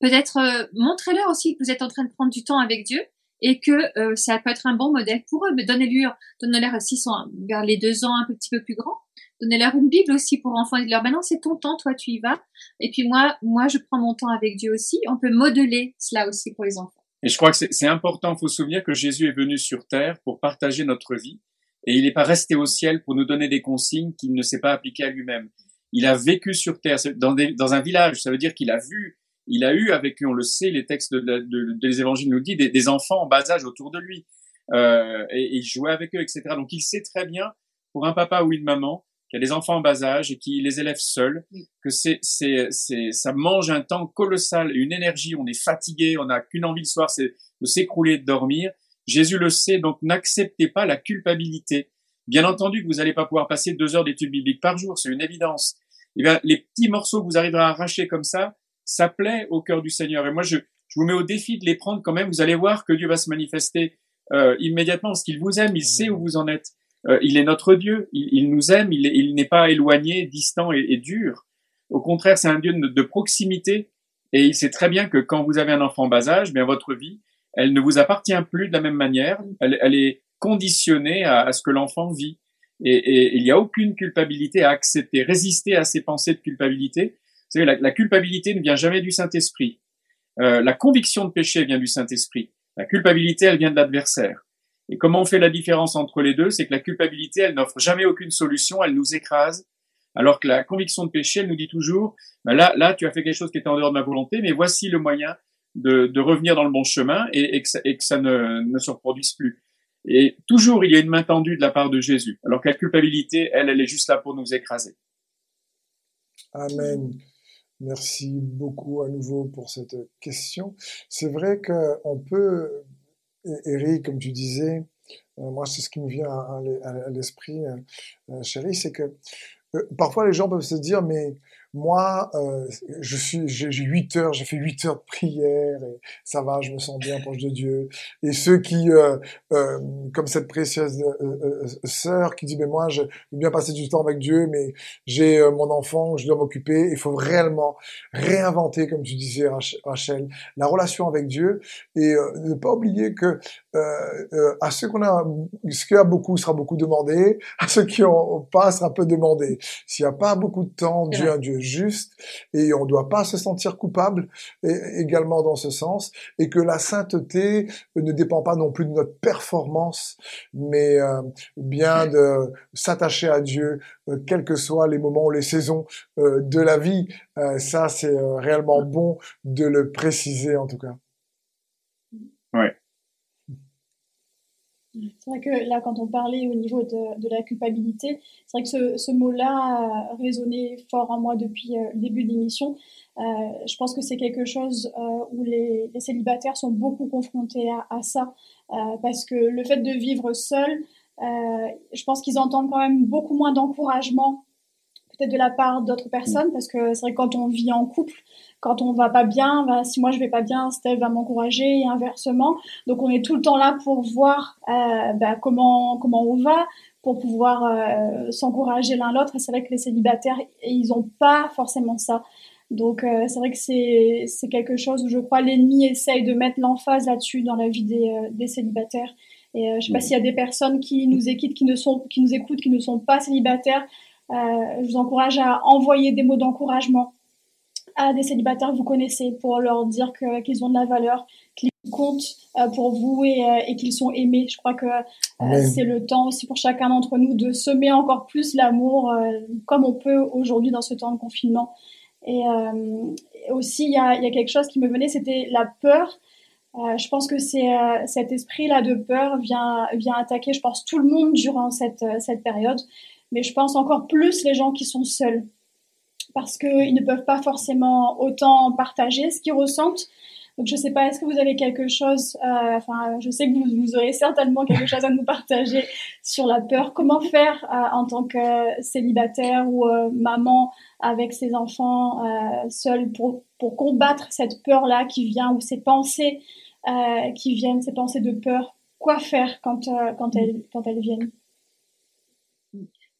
peut-être euh, montrez-leur aussi que vous êtes en train de prendre du temps avec Dieu et que euh, ça peut être un bon modèle pour eux. Mais donnez-leur, donnez-leur aussi sont vers les deux ans un petit peu plus grands. Donnez-leur une Bible aussi pour enfants et leur, ben non, c'est ton temps, toi tu y vas. Et puis moi, moi je prends mon temps avec Dieu aussi. On peut modeler cela aussi pour les enfants. Et je crois que c'est important, il faut se souvenir que Jésus est venu sur terre pour partager notre vie et il n'est pas resté au ciel pour nous donner des consignes qu'il ne s'est pas appliquées à lui-même. Il a vécu sur terre, dans, dans, un village. Ça veut dire qu'il a vu, il a eu avec lui, on le sait, les textes de, de, des évangiles nous disent, des, enfants en bas âge autour de lui. Euh, et, il jouait avec eux, etc. Donc il sait très bien, pour un papa ou une maman, qui a des enfants en bas âge et qui les élève seuls, que c'est, c'est, c'est, ça mange un temps colossal, une énergie, on est fatigué, on n'a qu'une envie le soir, c'est de s'écrouler, de dormir. Jésus le sait, donc n'acceptez pas la culpabilité. Bien entendu que vous n'allez pas pouvoir passer deux heures d'études bibliques par jour, c'est une évidence. Et eh bien, les petits morceaux que vous arriverez à arracher comme ça, ça plaît au cœur du Seigneur. Et moi, je, je vous mets au défi de les prendre quand même. Vous allez voir que Dieu va se manifester euh, immédiatement parce qu'il vous aime, il sait où vous en êtes. Euh, il est notre Dieu, il, nous aime, il, n'est pas éloigné, distant et, dur. Au contraire, c'est un Dieu de, de, proximité. Et il sait très bien que quand vous avez un enfant bas âge, bien votre vie, elle ne vous appartient plus de la même manière. Elle, est conditionnée à, ce que l'enfant vit. Et, il n'y a aucune culpabilité à accepter, résister à ces pensées de culpabilité. Vous savez, la, la culpabilité ne vient jamais du Saint-Esprit. Euh, la conviction de péché vient du Saint-Esprit. La culpabilité, elle vient de l'adversaire. Et comment on fait la différence entre les deux? C'est que la culpabilité, elle n'offre jamais aucune solution, elle nous écrase. Alors que la conviction de péché, elle nous dit toujours, ben là, là, tu as fait quelque chose qui est en dehors de ma volonté, mais voici le moyen de, de, revenir dans le bon chemin et, et, que, ça, et que, ça, ne, ne, se reproduise plus. Et toujours, il y a une main tendue de la part de Jésus. Alors que la culpabilité, elle, elle est juste là pour nous écraser. Amen. Merci beaucoup à nouveau pour cette question. C'est vrai qu'on peut, Eric, comme tu disais, moi, c'est ce qui me vient à, l'esprit, chérie, c'est que parfois les gens peuvent se dire, mais moi, euh, je suis, j'ai 8 heures, j'ai fait 8 heures de prière et ça va, je me sens bien proche de Dieu. Et ceux qui, euh, euh, comme cette précieuse sœur qui dit, mais moi, je veux bien passer du temps avec Dieu, mais j'ai mon enfant, je dois m'occuper. Il faut réellement réinventer, comme tu disais, Rachel, la relation avec Dieu et ne pas oublier que à ceux qu'on a, ce qui a beaucoup sera beaucoup demandé, à ceux qui ont pas sera peu demandé. S'il n'y a pas beaucoup de temps, Dieu, un Dieu et on ne doit pas se sentir coupable également dans ce sens et que la sainteté ne dépend pas non plus de notre performance mais euh, bien de s'attacher à Dieu euh, quels que soient les moments ou les saisons euh, de la vie ça c'est réellement bon de le préciser en tout cas. Ouais. C'est vrai que là, quand on parlait au niveau de, de la culpabilité, c'est vrai que ce, ce mot-là a résonné fort en moi depuis euh, le début de l'émission. Euh, je pense que c'est quelque chose euh, où les, les, célibataires sont beaucoup confrontés à, à ça, euh, parce que le fait de vivre seul, euh, je pense qu'ils entendent quand même beaucoup moins d'encouragement peut-être de la part d'autres personnes, parce que c'est vrai que quand on vit en couple, quand on va pas bien, bah, si moi je vais pas bien, Steve va m'encourager et inversement. Donc on est tout le temps là pour voir euh, bah, comment comment on va, pour pouvoir euh, s'encourager l'un l'autre. Et c'est vrai que les célibataires, ils ont pas forcément ça. Donc euh, c'est vrai que c'est c'est quelque chose où je crois l'ennemi essaye de mettre l'emphase là-dessus dans la vie des, euh, des célibataires. Et euh, je sais pas s'il y a des personnes qui nous écoutent, qui ne sont qui nous écoutent, qui ne sont pas célibataires. Je vous encourage à envoyer des mots d'encouragement à des célibataires que vous connaissez pour leur dire qu'ils ont de la valeur, qu'ils comptent euh, pour vous et, euh, et qu'ils sont aimés. Je crois que euh, c'est le temps aussi pour chacun d'entre nous de semer encore plus l'amour comme on peut aujourd'hui dans ce temps de confinement. Et aussi, il y a, y a, quelque chose qui me venait, c'était la peur. je pense que c'est cet esprit-là de peur vient, vient attaquer, je pense, tout le monde durant cette, cette période. Mais je pense encore plus les gens qui sont seuls parce qu'ils ne peuvent pas forcément autant partager ce qu'ils ressentent. Donc je ne sais pas, est-ce que vous avez quelque chose, euh, enfin je sais que vous, aurez certainement quelque chose à nous partager sur la peur. Comment faire euh, en tant que célibataire ou euh, maman avec ses enfants seuls pour, pour combattre cette peur-là qui vient ou ces pensées qui viennent, ces pensées de peur? Quoi faire quand, quand, elles, quand elles viennent?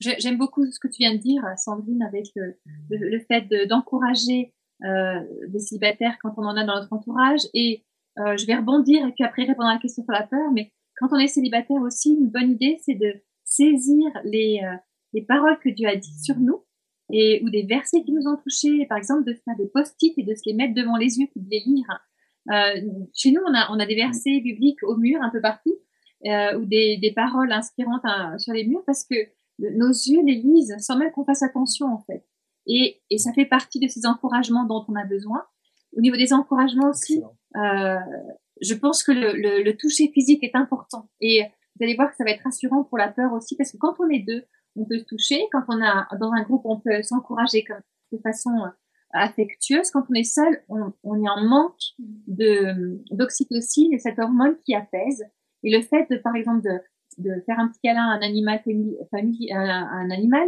J'aime beaucoup ce que tu viens de dire, Sandrine, avec le, le, fait d'encourager euh, des célibataires quand on en a dans notre entourage. Et euh, je vais rebondir et puis après répondre à la question sur la peur. Mais quand on est célibataire aussi, une bonne idée, c'est de saisir les, euh, les paroles que Dieu a dit sur nous et ou des versets qui nous ont touchés. Par exemple, de faire des post-it et de se les mettre devant les yeux et de les lire. Euh, chez nous, on a, on a des versets bibliques au mur un peu partout euh, ou des, des paroles inspirantes hein, sur les murs parce que nos yeux les lisent sans même qu'on fasse attention en fait. Et, et ça fait partie de ces encouragements dont on a besoin. Au niveau des encouragements aussi, euh, je pense que le, le, le, toucher physique est important. Et vous allez voir que ça va être rassurant pour la peur aussi, parce que quand on est deux, on peut se toucher. Quand on a dans un groupe, on peut s'encourager de façon euh, affectueuse. Quand on est seul, on, on est en manque de d'oxytocine et cette hormone qui apaise. Et le fait de, par exemple, de, de faire un petit câlin à un animal famille, un, animal,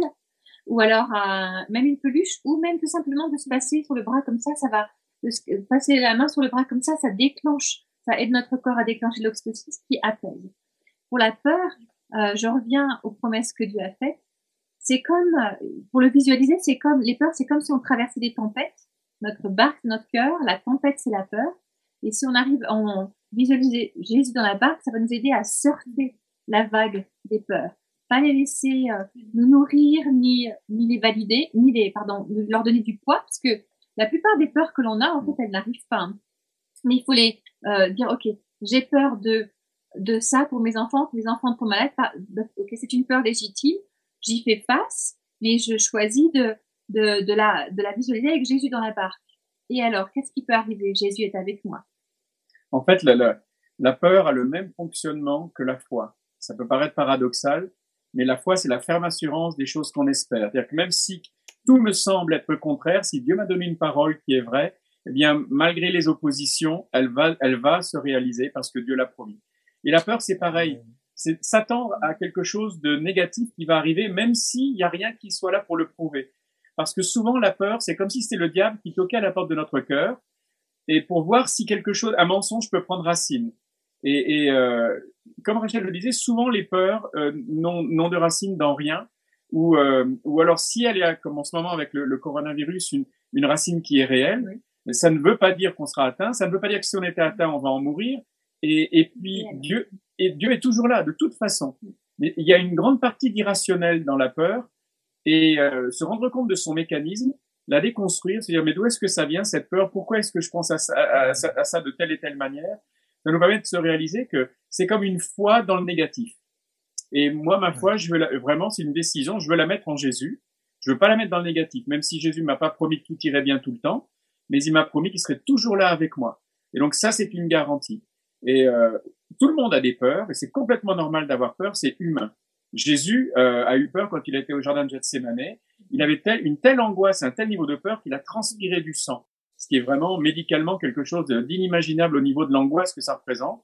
ou alors à même une peluche, ou même tout simplement de se passer sur le bras comme ça, ça va de se, passer la main sur le bras comme ça, ça déclenche, ça aide notre corps à déclencher l'oxytocine, qui apaise. Pour la peur, euh, je reviens aux promesses que Dieu a faites. C'est comme, pour le visualiser, c'est comme les peurs, c'est comme si on traversait des tempêtes. Notre barque, notre cœur, la tempête, c'est la peur. Et si on arrive, on visualise Jésus dans la barque, ça va nous aider à surfer la vague des peurs. Pas les laisser euh, nous nourrir, ni, ni les valider, ni les, pardon, leur donner du poids, parce que la plupart des peurs que l'on a, en fait, elles n'arrivent pas. Hein. Mais il faut les euh, dire, ok, j'ai peur de de ça pour mes enfants, pour les enfants de malades. Bah, ok, c'est une peur légitime, j'y fais face, mais je choisis de de, de la de la visualiser avec Jésus dans la barque. Et alors, qu'est-ce qui peut arriver? Jésus est avec moi. En fait, la, la peur a le même fonctionnement que la foi. Ça peut paraître paradoxal, mais la foi, c'est la ferme assurance des choses qu'on espère. C'est-à-dire que même si tout me semble être le contraire, si Dieu m'a donné une parole qui est vraie, eh bien, malgré les oppositions, elle va, elle va se réaliser parce que Dieu l'a promis. Et la peur, c'est pareil. c'est s'attendre à quelque chose de négatif qui va arriver, même s'il n'y a rien qui soit là pour le prouver. Parce que souvent, la peur, c'est comme si c'était le diable qui toquait à la porte de notre cœur, et pour voir si quelque chose, un mensonge peut prendre racine. Et, et euh, comme Rachel le disait, souvent les peurs euh, n'ont de racine dans rien, ou, euh, ou alors si elle est, comme en ce moment avec le, le coronavirus, une, une, racine qui est réelle, ça ne veut pas dire qu'on sera atteint, ça ne veut pas dire que si on était atteint, on va en mourir. Et, et puis Dieu, et Dieu est toujours là, de toute façon. Mais il y a une grande partie d'irrationnel dans la peur, et euh, se rendre compte de son mécanisme, la déconstruire, se dire mais d'où est-ce que ça vient cette peur? Pourquoi est-ce que je pense à ça, à, ça, de telle et telle manière? Ça nous permet de se réaliser que c'est comme une foi dans le négatif. Et moi, ma foi, je veux vraiment, c'est une décision, je veux la mettre en Jésus. Je veux pas la mettre dans le négatif, même si Jésus m'a pas promis que tout irait bien tout le temps, mais il m'a promis qu'il serait toujours là avec moi. Et donc ça, c'est une garantie. Et euh, tout le monde a des peurs, et c'est complètement normal d'avoir peur, c'est humain. Jésus euh, a eu peur quand il était au jardin de Gethsemane. Il avait une telle angoisse, un tel niveau de peur qu'il a transpiré du sang, qui est vraiment médicalement quelque chose d'inimaginable au niveau de l'angoisse que ça représente.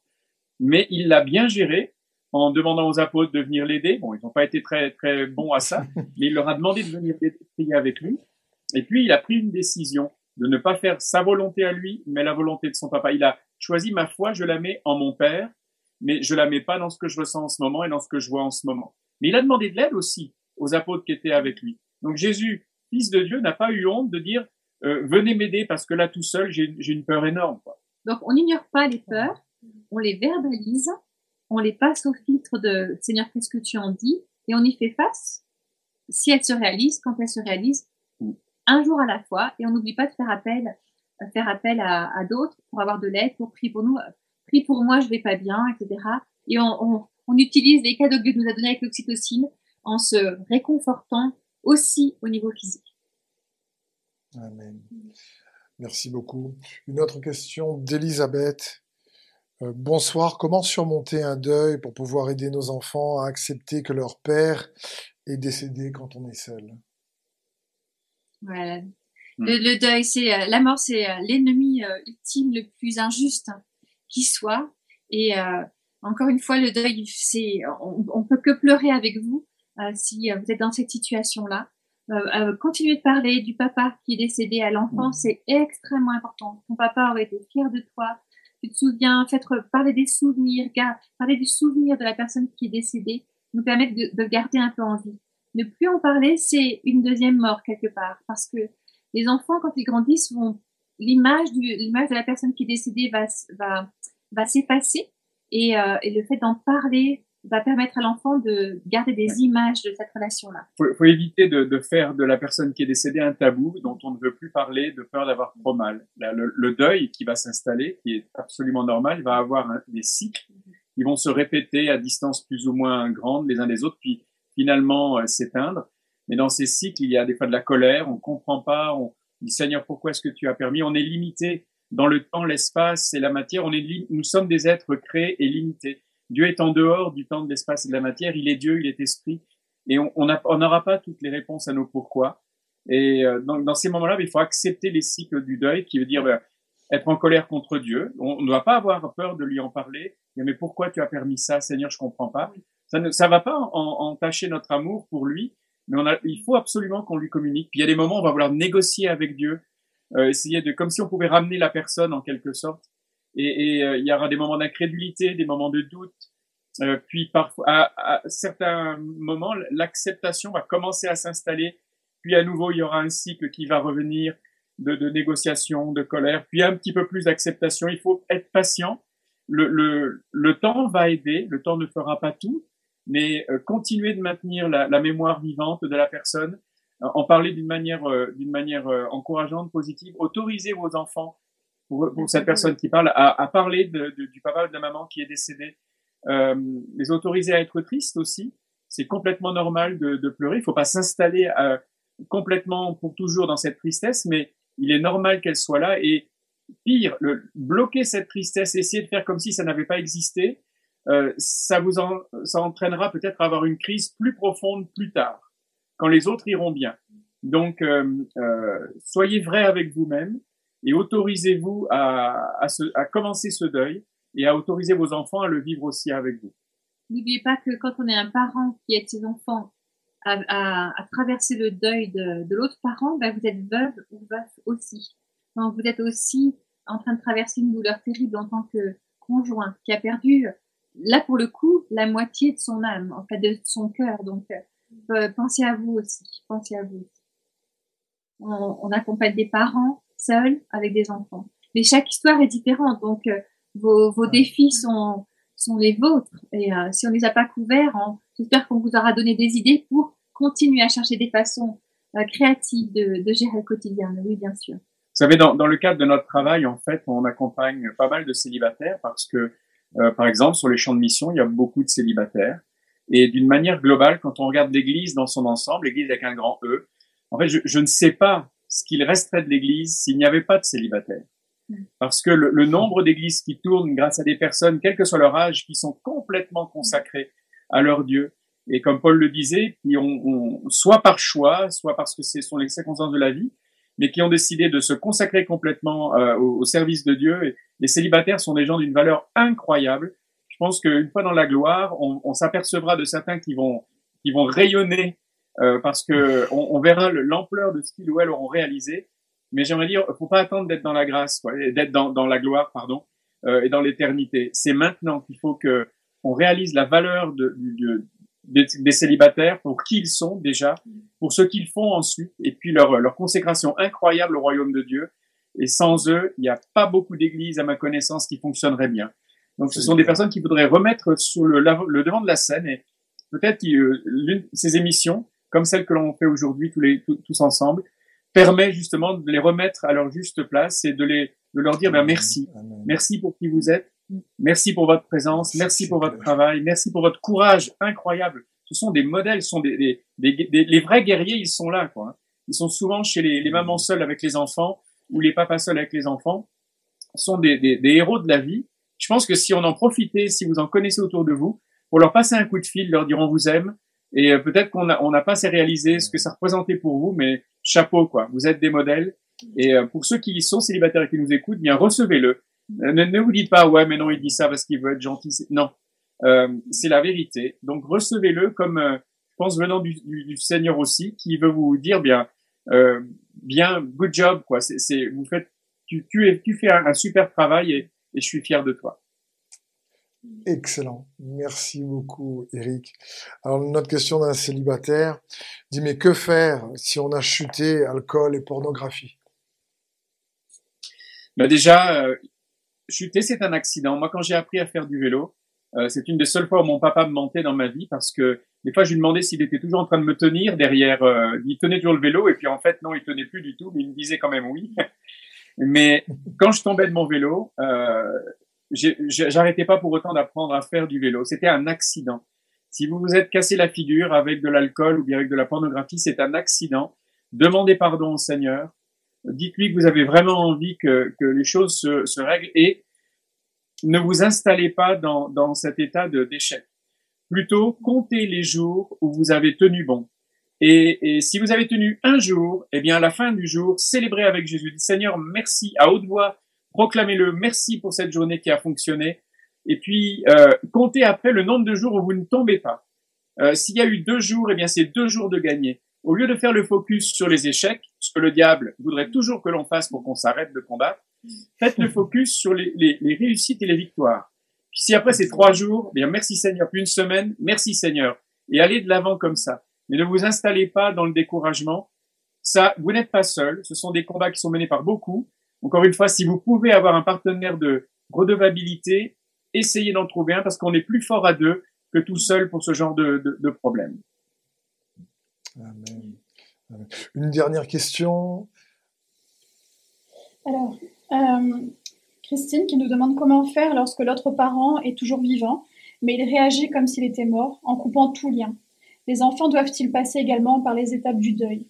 Mais il l'a bien géré en demandant aux apôtres de venir l'aider. Bon, ils n'ont pas été très très bons à ça, mais il leur a demandé de venir prier avec lui. Et puis il a pris une décision de ne pas faire sa volonté à lui, mais la volonté de son papa. Il a choisi ma foi, je la mets en mon père, mais je la mets pas dans ce que je ressens en ce moment et dans ce que je vois en ce moment. Mais il a demandé de l'aide aussi aux apôtres qui étaient avec lui. Donc Jésus, fils de Dieu, n'a pas eu honte de dire venez m'aider parce que là tout seul j'ai une peur énorme. Quoi. Donc on n'ignore pas les peurs, on les verbalise, on les passe au filtre de Seigneur qu'est-ce que tu en dis? Et on y fait face. Si elles se réalisent, quand elles se réalisent, un jour à la fois et on n'oublie pas de faire appel, faire appel à, à d'autres pour avoir de l'aide, pour prier pour nous prie pour moi, je vais pas bien, etc. Et on, on, on utilise les cadeaux que Dieu nous a donnés avec l'oxytocine en se réconfortant aussi au niveau physique. Amen. Merci beaucoup. Une autre question d'Elisabeth. Euh, bonsoir, comment surmonter un deuil pour pouvoir aider nos enfants à accepter que leur père est décédé quand on est seul? Voilà. Hmm. Le, deuil, c'est euh, la mort, c'est euh, l'ennemi ultime le plus injuste qui soit. Et euh, encore une fois, le deuil, c'est, on, on peut que pleurer avec vous euh, si vous êtes dans cette situation-là. Euh, continuer de parler du papa qui est décédé à l'enfant, mmh. c'est extrêmement important. Ton papa aurait été fier de toi. Tu te souviens, faites parler des souvenirs, parler du souvenir de la personne qui est décédée, nous permet de, de garder un peu en vie. Ne plus en parler, c'est une deuxième mort quelque part, parce que les enfants, quand ils grandissent, vont l'image du l'image de la personne qui est décédée va va va s'effacer et, euh, et le fait d'en parler va permettre à l'enfant de garder des images de cette relation-là. Faut, faut éviter de, de, faire de la personne qui est décédée un tabou dont on ne veut plus parler de peur d'avoir trop mal. le, le, deuil qui va s'installer, qui est absolument normal, va avoir des cycles qui vont se répéter à distance plus ou moins grande les uns des autres, puis finalement euh, s'éteindre. Mais dans ces cycles, il y a des fois de la colère, on comprend pas, on, dit Seigneur, pourquoi est-ce que tu as permis? On est limité dans le temps, l'espace et la matière. On est, nous sommes des êtres créés et limités. Dieu est en dehors du temps, de l'espace et de la matière. Il est Dieu, il est esprit. Et on n'aura pas toutes les réponses à nos pourquoi. Et euh, dans, dans, ces moments-là, il faut accepter les cycles du deuil, qui veut dire ben, être en colère contre Dieu. On ne doit pas avoir peur de lui en parler. Mais pourquoi tu as permis ça, Seigneur? Je comprends pas. Ça ne ça va pas entacher notre amour pour lui, mais on a, il faut absolument qu'on lui communique. Puis il y a des moments où on va vouloir négocier avec Dieu, euh, essayer de, comme si on pouvait ramener la personne en quelque sorte. Et, et euh, il y aura des moments d'incrédulité, des moments de doute. Euh, puis parfois, à, à certains moments, l'acceptation va commencer à s'installer. Puis à nouveau, il y aura un cycle qui va revenir de, de négociation, de colère. Puis un petit peu plus d'acceptation. Il faut être patient. Le, le, le temps va aider. Le temps ne fera pas tout mais euh, continuer de maintenir la, la, mémoire vivante de la personne, euh, en parler d'une manière, euh, d'une manière encourageante, positive, autoriser vos enfants, pour, pour cette personne qui parle, à, à parler de, de, du papa ou de la maman qui est décédé, les autoriser à être tristes aussi. C'est complètement normal de, de pleurer. Il faut pas s'installer complètement pour toujours dans cette tristesse, mais il est normal qu'elle soit là et pire, le, bloquer cette tristesse, essayer de faire comme si ça n'avait pas existé, euh, ça vous en, ça entraînera peut-être à avoir une crise plus profonde plus tard, quand les autres iront bien. Donc, euh, euh, soyez vrai avec vous-même et autorisez-vous à, à, à commencer ce deuil et à autoriser vos enfants à le vivre aussi avec vous. n'oubliez pas que quand on est un parent qui aide ses enfants à, à, à traverser le deuil de, de l'autre parent, ben vous êtes veuve ou veuf aussi. Donc vous êtes aussi en train de traverser une douleur terrible en tant que conjoint qui a perdu, là pour le coup, la moitié de son âme, en fait de son cœur. Donc euh, pensez à vous aussi, pensez à vous. On, on, accompagne des parents seuls avec des enfants. Mais chaque histoire est différente, donc euh, vos, vos défis sont sont les vôtres. Et euh, si on les a pas couverts, j'espère qu'on vous aura donné des idées pour continuer à chercher des façons euh, créatives de, de, gérer le quotidien. Oui, bien sûr. Vous savez, dans, dans, le cadre de notre travail, en fait, on accompagne pas mal de célibataires parce que, par exemple, sur les champs de mission, il y a beaucoup de célibataires. Et d'une manière globale, quand on regarde l'Église dans son ensemble, l'Église avec un grand E, en fait, je, je ne sais pas ce qu'il resterait de l'Église s'il n'y avait pas de célibataires. Parce que le, le nombre d'églises qui tournent grâce à des personnes, quel que soit leur âge, qui sont complètement consacrées à leur Dieu, et comme Paul le disait, qui ont, ont soit par choix, soit parce que ce sont les circonstances de la vie, mais qui ont décidé de se consacrer complètement euh, au, au, service de Dieu. Et les célibataires sont des gens d'une valeur incroyable. Je pense qu'une fois dans la gloire, on, on s'apercevra de certains qui vont qui vont rayonner euh, parce que on, on verra l'ampleur de ce qu'ils ou elles auront réalisé mais j'aimerais dire, faut pas attendre d'être dans la grâce, d'être dans, dans, la gloire, pardon, euh, et dans l'éternité. C'est maintenant qu'il faut que on réalise la valeur de, de, des, des, célibataires pour qui ils sont déjà, pour ce qu'ils font ensuite, et puis leur, leur consécration incroyable au royaume de Dieu. Et sans eux, il n'y a pas beaucoup d'églises, à ma connaissance, qui fonctionneraient bien. Donc, ce sont des personnes qui voudraient remettre sur le, le devant de la scène et peut-être euh, ces émissions, comme celles que l'on fait aujourd'hui tous, les, tous ensemble, permet justement de les remettre à leur juste place et de les de leur dire ben merci, merci pour qui vous êtes, merci pour votre présence, merci pour votre travail, merci pour votre courage incroyable. Ce sont des modèles, ce sont des, des, des, les vrais guerriers, ils sont là quoi. Hein. Ils sont souvent chez les, les mamans seules avec les enfants ou les papas seuls avec les enfants. Ce sont des, des, des héros de la vie. Je pense que si on en profitait, si vous en connaissez autour de vous, pour leur passer un coup de fil, leur dire on vous aime, et euh, peut-être qu'on n'a on n'a pas assez réalisé ce que ça représentait pour vous, mais chapeau quoi. Vous êtes des modèles. Et euh, pour ceux qui sont célibataires et qui nous écoutent, bien recevez-le. Euh, ne, ne, vous dites pas ouais mais non il dit ça parce qu'il veut être gentil. Non, euh, c'est la vérité. Donc recevez-le comme je pense venant du, du, du, Seigneur aussi, qui veut vous dire bien bien good job quoi. C'est vous faites tu tu, es, tu fais un, un super travail et, et je suis fier de toi. Excellent. Merci beaucoup, Eric. Alors, notre question d'un célibataire dit, mais que faire si on a chuté alcool et pornographie? Ben Déjà, euh, chuter, c'est un accident. Moi, quand j'ai appris à faire du vélo, euh, c'est une des seules fois où mon papa me mentait dans ma vie parce que des fois, je lui demandais s'il était toujours en train de me tenir derrière. Euh, il tenait toujours le vélo et puis en fait, non, il tenait plus du tout, mais il me disait quand même oui. mais quand je tombais de mon vélo, j'arrêtais pas pour autant d'apprendre à faire du vélo. C'était un accident. Si vous vous êtes cassé la figure avec de l'alcool ou bien avec de la pornographie, c'est un accident. Demandez pardon au Seigneur. Dites-lui que vous avez vraiment envie que, que les choses se, se, règlent et ne vous installez pas dans, dans cet état de d'échec. Plutôt, comptez les jours où vous avez tenu bon. Et, et, si vous avez tenu un jour, eh bien, à la fin du jour, célébrez avec Jésus. Dites, Seigneur, merci à haute voix proclamez-le, merci pour cette journée qui a fonctionné, et puis euh, comptez après le nombre de jours où vous ne tombez pas. Euh, S'il y a eu deux jours, eh bien c'est deux jours de gagner. Au lieu de faire le focus sur les échecs, ce que le diable voudrait toujours que l'on fasse pour qu'on s'arrête de combattre, faites le focus sur les, les, les réussites et les victoires. Puis si après ces trois jours, eh bien merci Seigneur, puis une semaine, merci Seigneur, et allez de l'avant comme ça. Mais ne vous installez pas dans le découragement. Ça, vous n'êtes pas seul. Ce sont des combats qui sont menés par beaucoup. Encore une fois, si vous pouvez avoir un partenaire de redevabilité, essayez d'en trouver un parce qu'on est plus fort à deux que tout seul pour ce genre de, de, de problème. Amen. Une dernière question. Alors, euh, Christine qui nous demande comment faire lorsque l'autre parent est toujours vivant, mais il réagit comme s'il était mort en coupant tout lien. Les enfants doivent-ils passer également par les étapes du deuil?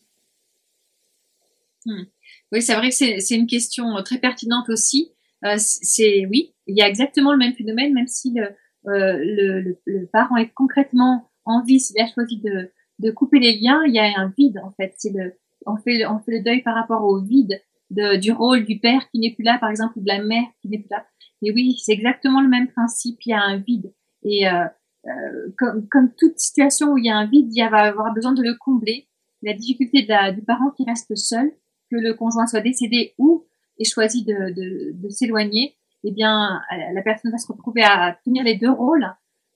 Hmm. Oui, c'est vrai que c'est une question euh, très pertinente aussi. Euh, c'est oui, il y a exactement le même phénomène, même si le, euh, le, le, le, parent est concrètement en vie, s'il a choisi de, de couper les liens, il y a un vide en fait. C'est le, on fait, on fait le deuil par rapport au vide de, du rôle du père qui n'est plus là, par exemple, ou de la mère qui n'est plus là. Et oui, c'est exactement le même principe. Il y a un vide. Et euh, euh, comme, comme toute situation où il y a un vide, il va avoir besoin de le combler. La difficulté de du parent qui reste seul, que le conjoint soit décédé ou ait choisi de, de, de s'éloigner, eh bien, la personne va se retrouver à tenir les deux rôles,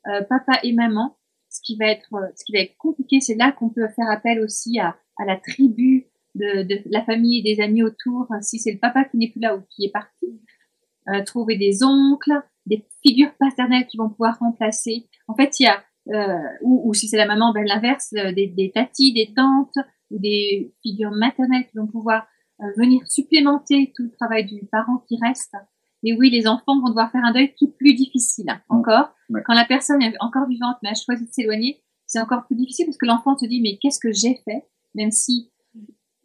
euh, papa et maman. Ce qui va être, ce qui va être compliqué, c'est là qu'on peut faire appel aussi à, à la tribu de, de, la famille et des amis autour. Si c'est le papa qui n'est plus là ou qui est parti, euh, trouver des oncles, des figures paternelles qui vont pouvoir remplacer. En fait, il y a, euh, ou, ou, si c'est la maman, ben l'inverse, euh, des, des tatis, des tantes ou des figures maternelles qui vont pouvoir euh, venir supplémenter tout le travail du parent qui reste. Et oui, les enfants vont devoir faire un deuil qui est plus difficile encore. Quand la personne est encore vivante mais a choisi de s'éloigner, c'est encore plus difficile parce que l'enfant se dit mais qu'est-ce que j'ai fait? Même si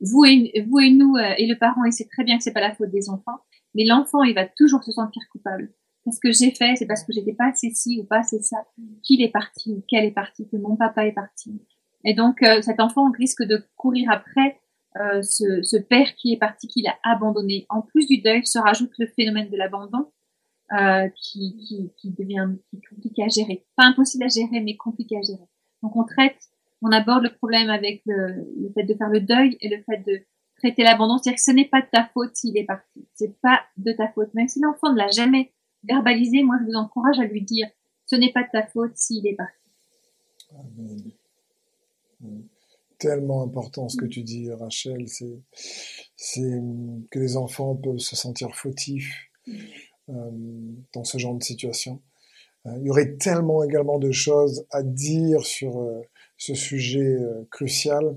vous et, vous et nous et le parent, il sait très bien que c'est pas la faute des enfants, mais l'enfant, il va toujours se sentir coupable. Qu'est-ce que j'ai fait C'est parce que j'étais pas assez ci ou pas assez ça. Qu'il est parti Qu'elle est partie Que mon papa est parti Et donc, euh, cet enfant risque de courir après euh, ce, père qui est parti, qu'il a abandonné. En plus du deuil, se rajoute le phénomène de l'abandon euh, qui, qui, qui, devient qui compliqué à gérer. Pas impossible à gérer, mais compliqué à gérer. Donc, on traite, on aborde le problème avec le, fait de faire le deuil et le fait de traiter l'abandon, c'est-à-dire que ce n'est pas de ta faute s'il est parti. C'est pas de ta faute. Même si l'enfant ne l'a jamais verbalisé, moi je vous encourage à lui dire, ce n'est pas de ta faute s'il est parti. Tellement important ce que tu dis, Rachel, c'est, que les enfants peuvent se sentir fautifs euh, dans ce genre de situation. Euh, il y aurait tellement également de choses à dire sur euh, ce sujet crucial.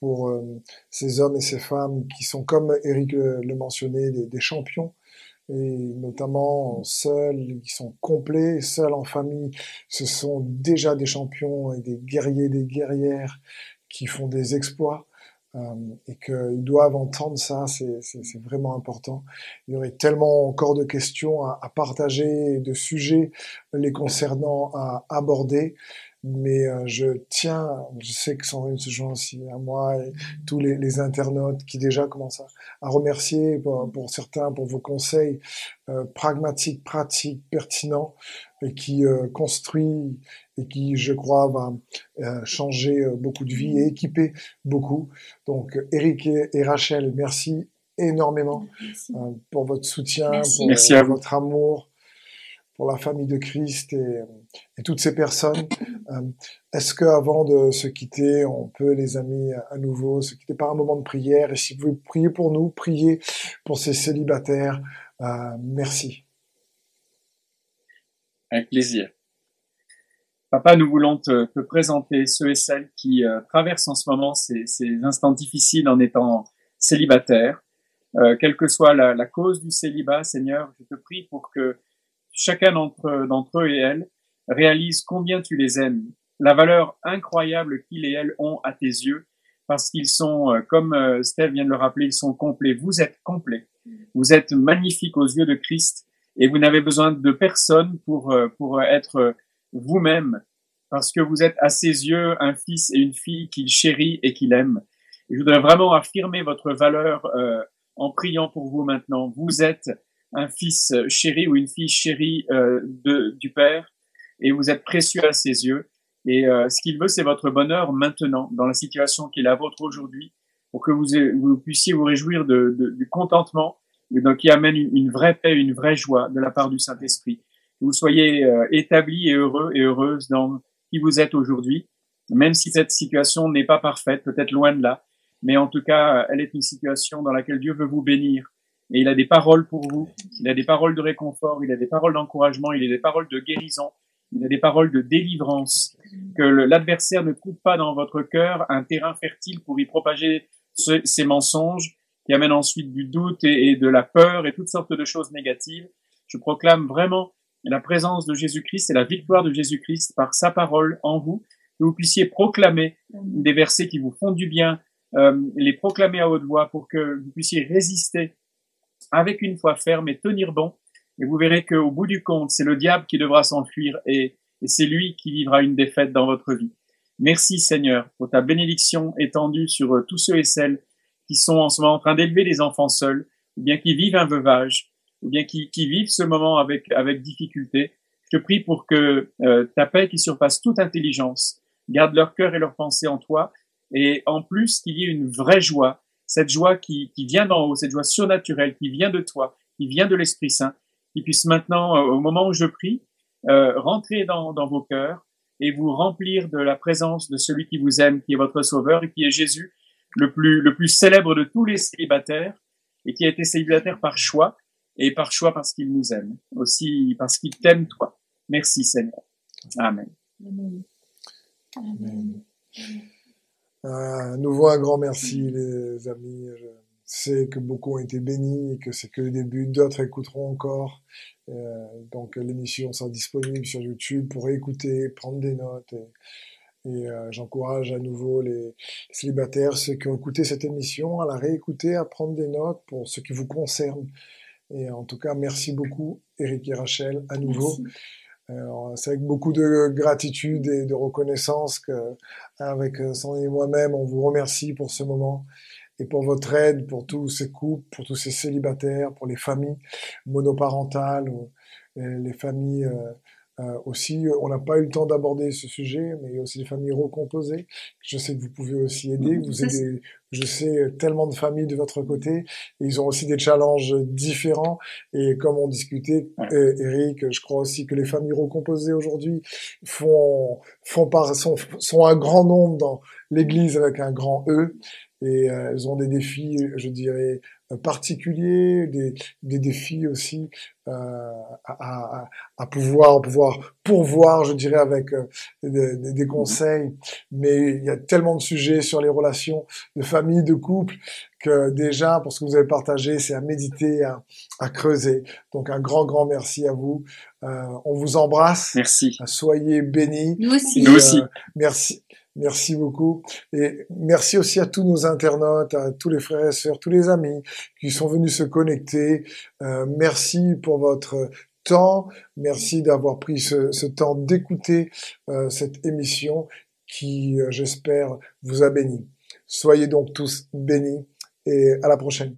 Pour ces hommes et ces femmes qui sont, comme Eric le, mentionnait, des, champions, et notamment seuls, qui sont complets, seuls en famille, ce sont déjà des champions et des guerriers, des guerrières qui font des exploits. Euh, et qu'ils doivent entendre ça, c'est vraiment important. Il y aurait tellement encore de questions à, à partager, de sujets les concernant à aborder mais euh, je tiens, je sais que Sandrine se joint aussi à moi et tous les, les internautes qui déjà commencent à, à remercier pour, pour, certains pour vos conseils euh, pragmatiques, pratiques, pertinents et qui euh, construit et qui, je crois, va euh, changer euh, beaucoup de vies et équiper beaucoup. Donc, Eric et, Rachel, merci énormément pour votre soutien, pour merci à votre amour pour la famille de Christ et, toutes ces personnes. Euh, est-ce que avant de se quitter, on peut, les amis, à nouveau se quitter par un moment de prière? Et si vous voulez prier pour nous, prier pour ces célibataires. Euh, merci. Avec plaisir. Papa, nous voulons te, te présenter ceux et celles qui euh, traversent en ce moment ces, instants difficiles en étant célibataires. Quelle que soit la, cause du célibat, Seigneur, je te prie pour que chacun d'entre, d'entre eux et elles réalise combien tu les aimes, la valeur incroyable qu'ils et elles ont à tes yeux, parce qu'ils sont, euh, comme euh, Steph vient de le rappeler, ils sont complets. Vous êtes complets. Vous êtes magnifiques aux yeux de Christ et vous n'avez besoin de personne pour, euh, pour être vous-même, parce que vous êtes à ses yeux un fils et une fille qu'il chérit et qu'il aime. Et je voudrais vraiment affirmer votre valeur en priant pour vous maintenant. Vous êtes un fils chéri ou une fille chérie euh, de, du Père et vous êtes précieux à ses yeux. Et euh, ce qu'il veut, c'est votre bonheur maintenant, dans la situation qui est la vôtre aujourd'hui, pour que vous, vous puissiez vous réjouir de, de, du contentement, donc qui amène une, vraie paix, une vraie joie de la part du Saint-Esprit. Que vous soyez euh, établis et heureux et heureuses dans qui vous êtes aujourd'hui, même si cette situation n'est pas parfaite, peut-être loin de là, mais en tout cas, elle est une situation dans laquelle Dieu veut vous bénir et il a des paroles pour vous, il a des paroles de réconfort, il a des paroles d'encouragement, il a des paroles de guérison, il a des paroles de délivrance, que l'adversaire ne trouve pas dans votre cœur un terrain fertile pour y propager ce, ces mensonges qui amènent ensuite du doute et, et, de la peur et toutes sortes de choses négatives. Je proclame vraiment la présence de Jésus-Christ et la victoire de Jésus-Christ par sa parole en vous, que vous puissiez proclamer des versets qui vous font du bien, euh, les proclamer à haute voix pour que vous puissiez résister avec une foi ferme et tenir bon. Et vous verrez qu'au bout du compte, c'est le diable qui devra s'enfuir et, et c'est lui qui vivra une défaite dans votre vie. Merci Seigneur pour ta bénédiction étendue sur euh, tous ceux et celles qui sont en ce moment en train d'élever des enfants seuls, ou bien qui vivent un veuvage, ou bien qui, qui vivent ce moment avec, avec difficulté. Je prie pour que euh, ta paix qui surpasse toute intelligence garde leur cœur et leur pensée en toi, et en plus qu'il y ait une vraie joie, cette joie qui, qui vient d'en haut, cette joie surnaturelle qui vient de toi, qui vient de l'Esprit Saint, qui puisse maintenant, euh, au moment où je prie, euh, rentrer dans, dans vos cœurs et vous remplir de la présence de celui qui vous aime, qui est votre Sauveur et qui est Jésus, le plus, le plus célèbre de tous les célibataires et qui a été célibataire par choix et par choix parce qu'il nous aime, aussi parce qu'il t'aime toi. Merci Seigneur. Amen. Amen. Amen. À nouveau un grand merci les amis. Je sais que beaucoup ont été bénis et que c'est que le début. D'autres écouteront encore. Euh, donc l'émission sera disponible sur YouTube pour écouter, prendre des notes. Et, euh, j'encourage à nouveau les, célibataires, ceux qui ont écouté cette émission, à la réécouter, à prendre des notes pour ce qui vous concerne. Et en tout cas, merci beaucoup, Eric et Rachel, à nouveau. C'est avec beaucoup de gratitude et de reconnaissance que, avec Sandrine et moi-même, on vous remercie pour ce moment et pour votre aide, pour tous ces couples, pour tous ces célibataires, pour les familles monoparentales, les familles euh, euh, aussi, on n'a pas eu le temps d'aborder ce sujet, mais il y a aussi les familles recomposées. Je sais que vous pouvez aussi aider. Vous aidez, je sais, tellement de familles de votre côté. Et ils ont aussi des challenges différents. Et comme on discutait, euh, Eric, je crois aussi que les familles recomposées aujourd'hui font, font par, sont, sont un grand nombre dans l'Église avec un grand E. Et euh, elles ont des défis, je dirais, particuliers, des, des défis aussi euh, à, à, à, pouvoir pouvoir pourvoir, je dirais, avec euh, des, des, conseils. Mais il y a tellement de sujets sur les relations de famille, de couple, que déjà, pour ce que vous avez partagé, c'est à méditer, à, à, creuser. Donc un grand, grand merci à vous. Euh, on vous embrasse. Merci. Soyez bénis. Nous aussi. Nous aussi. merci. Merci beaucoup. Et merci aussi à tous nos internautes, à tous les frères et sœurs, tous les amis qui sont venus se connecter. Euh, merci pour votre temps. Merci d'avoir pris ce, temps d'écouter euh, cette émission qui, euh, j'espère, vous a béni. Soyez donc tous bénis et à la prochaine.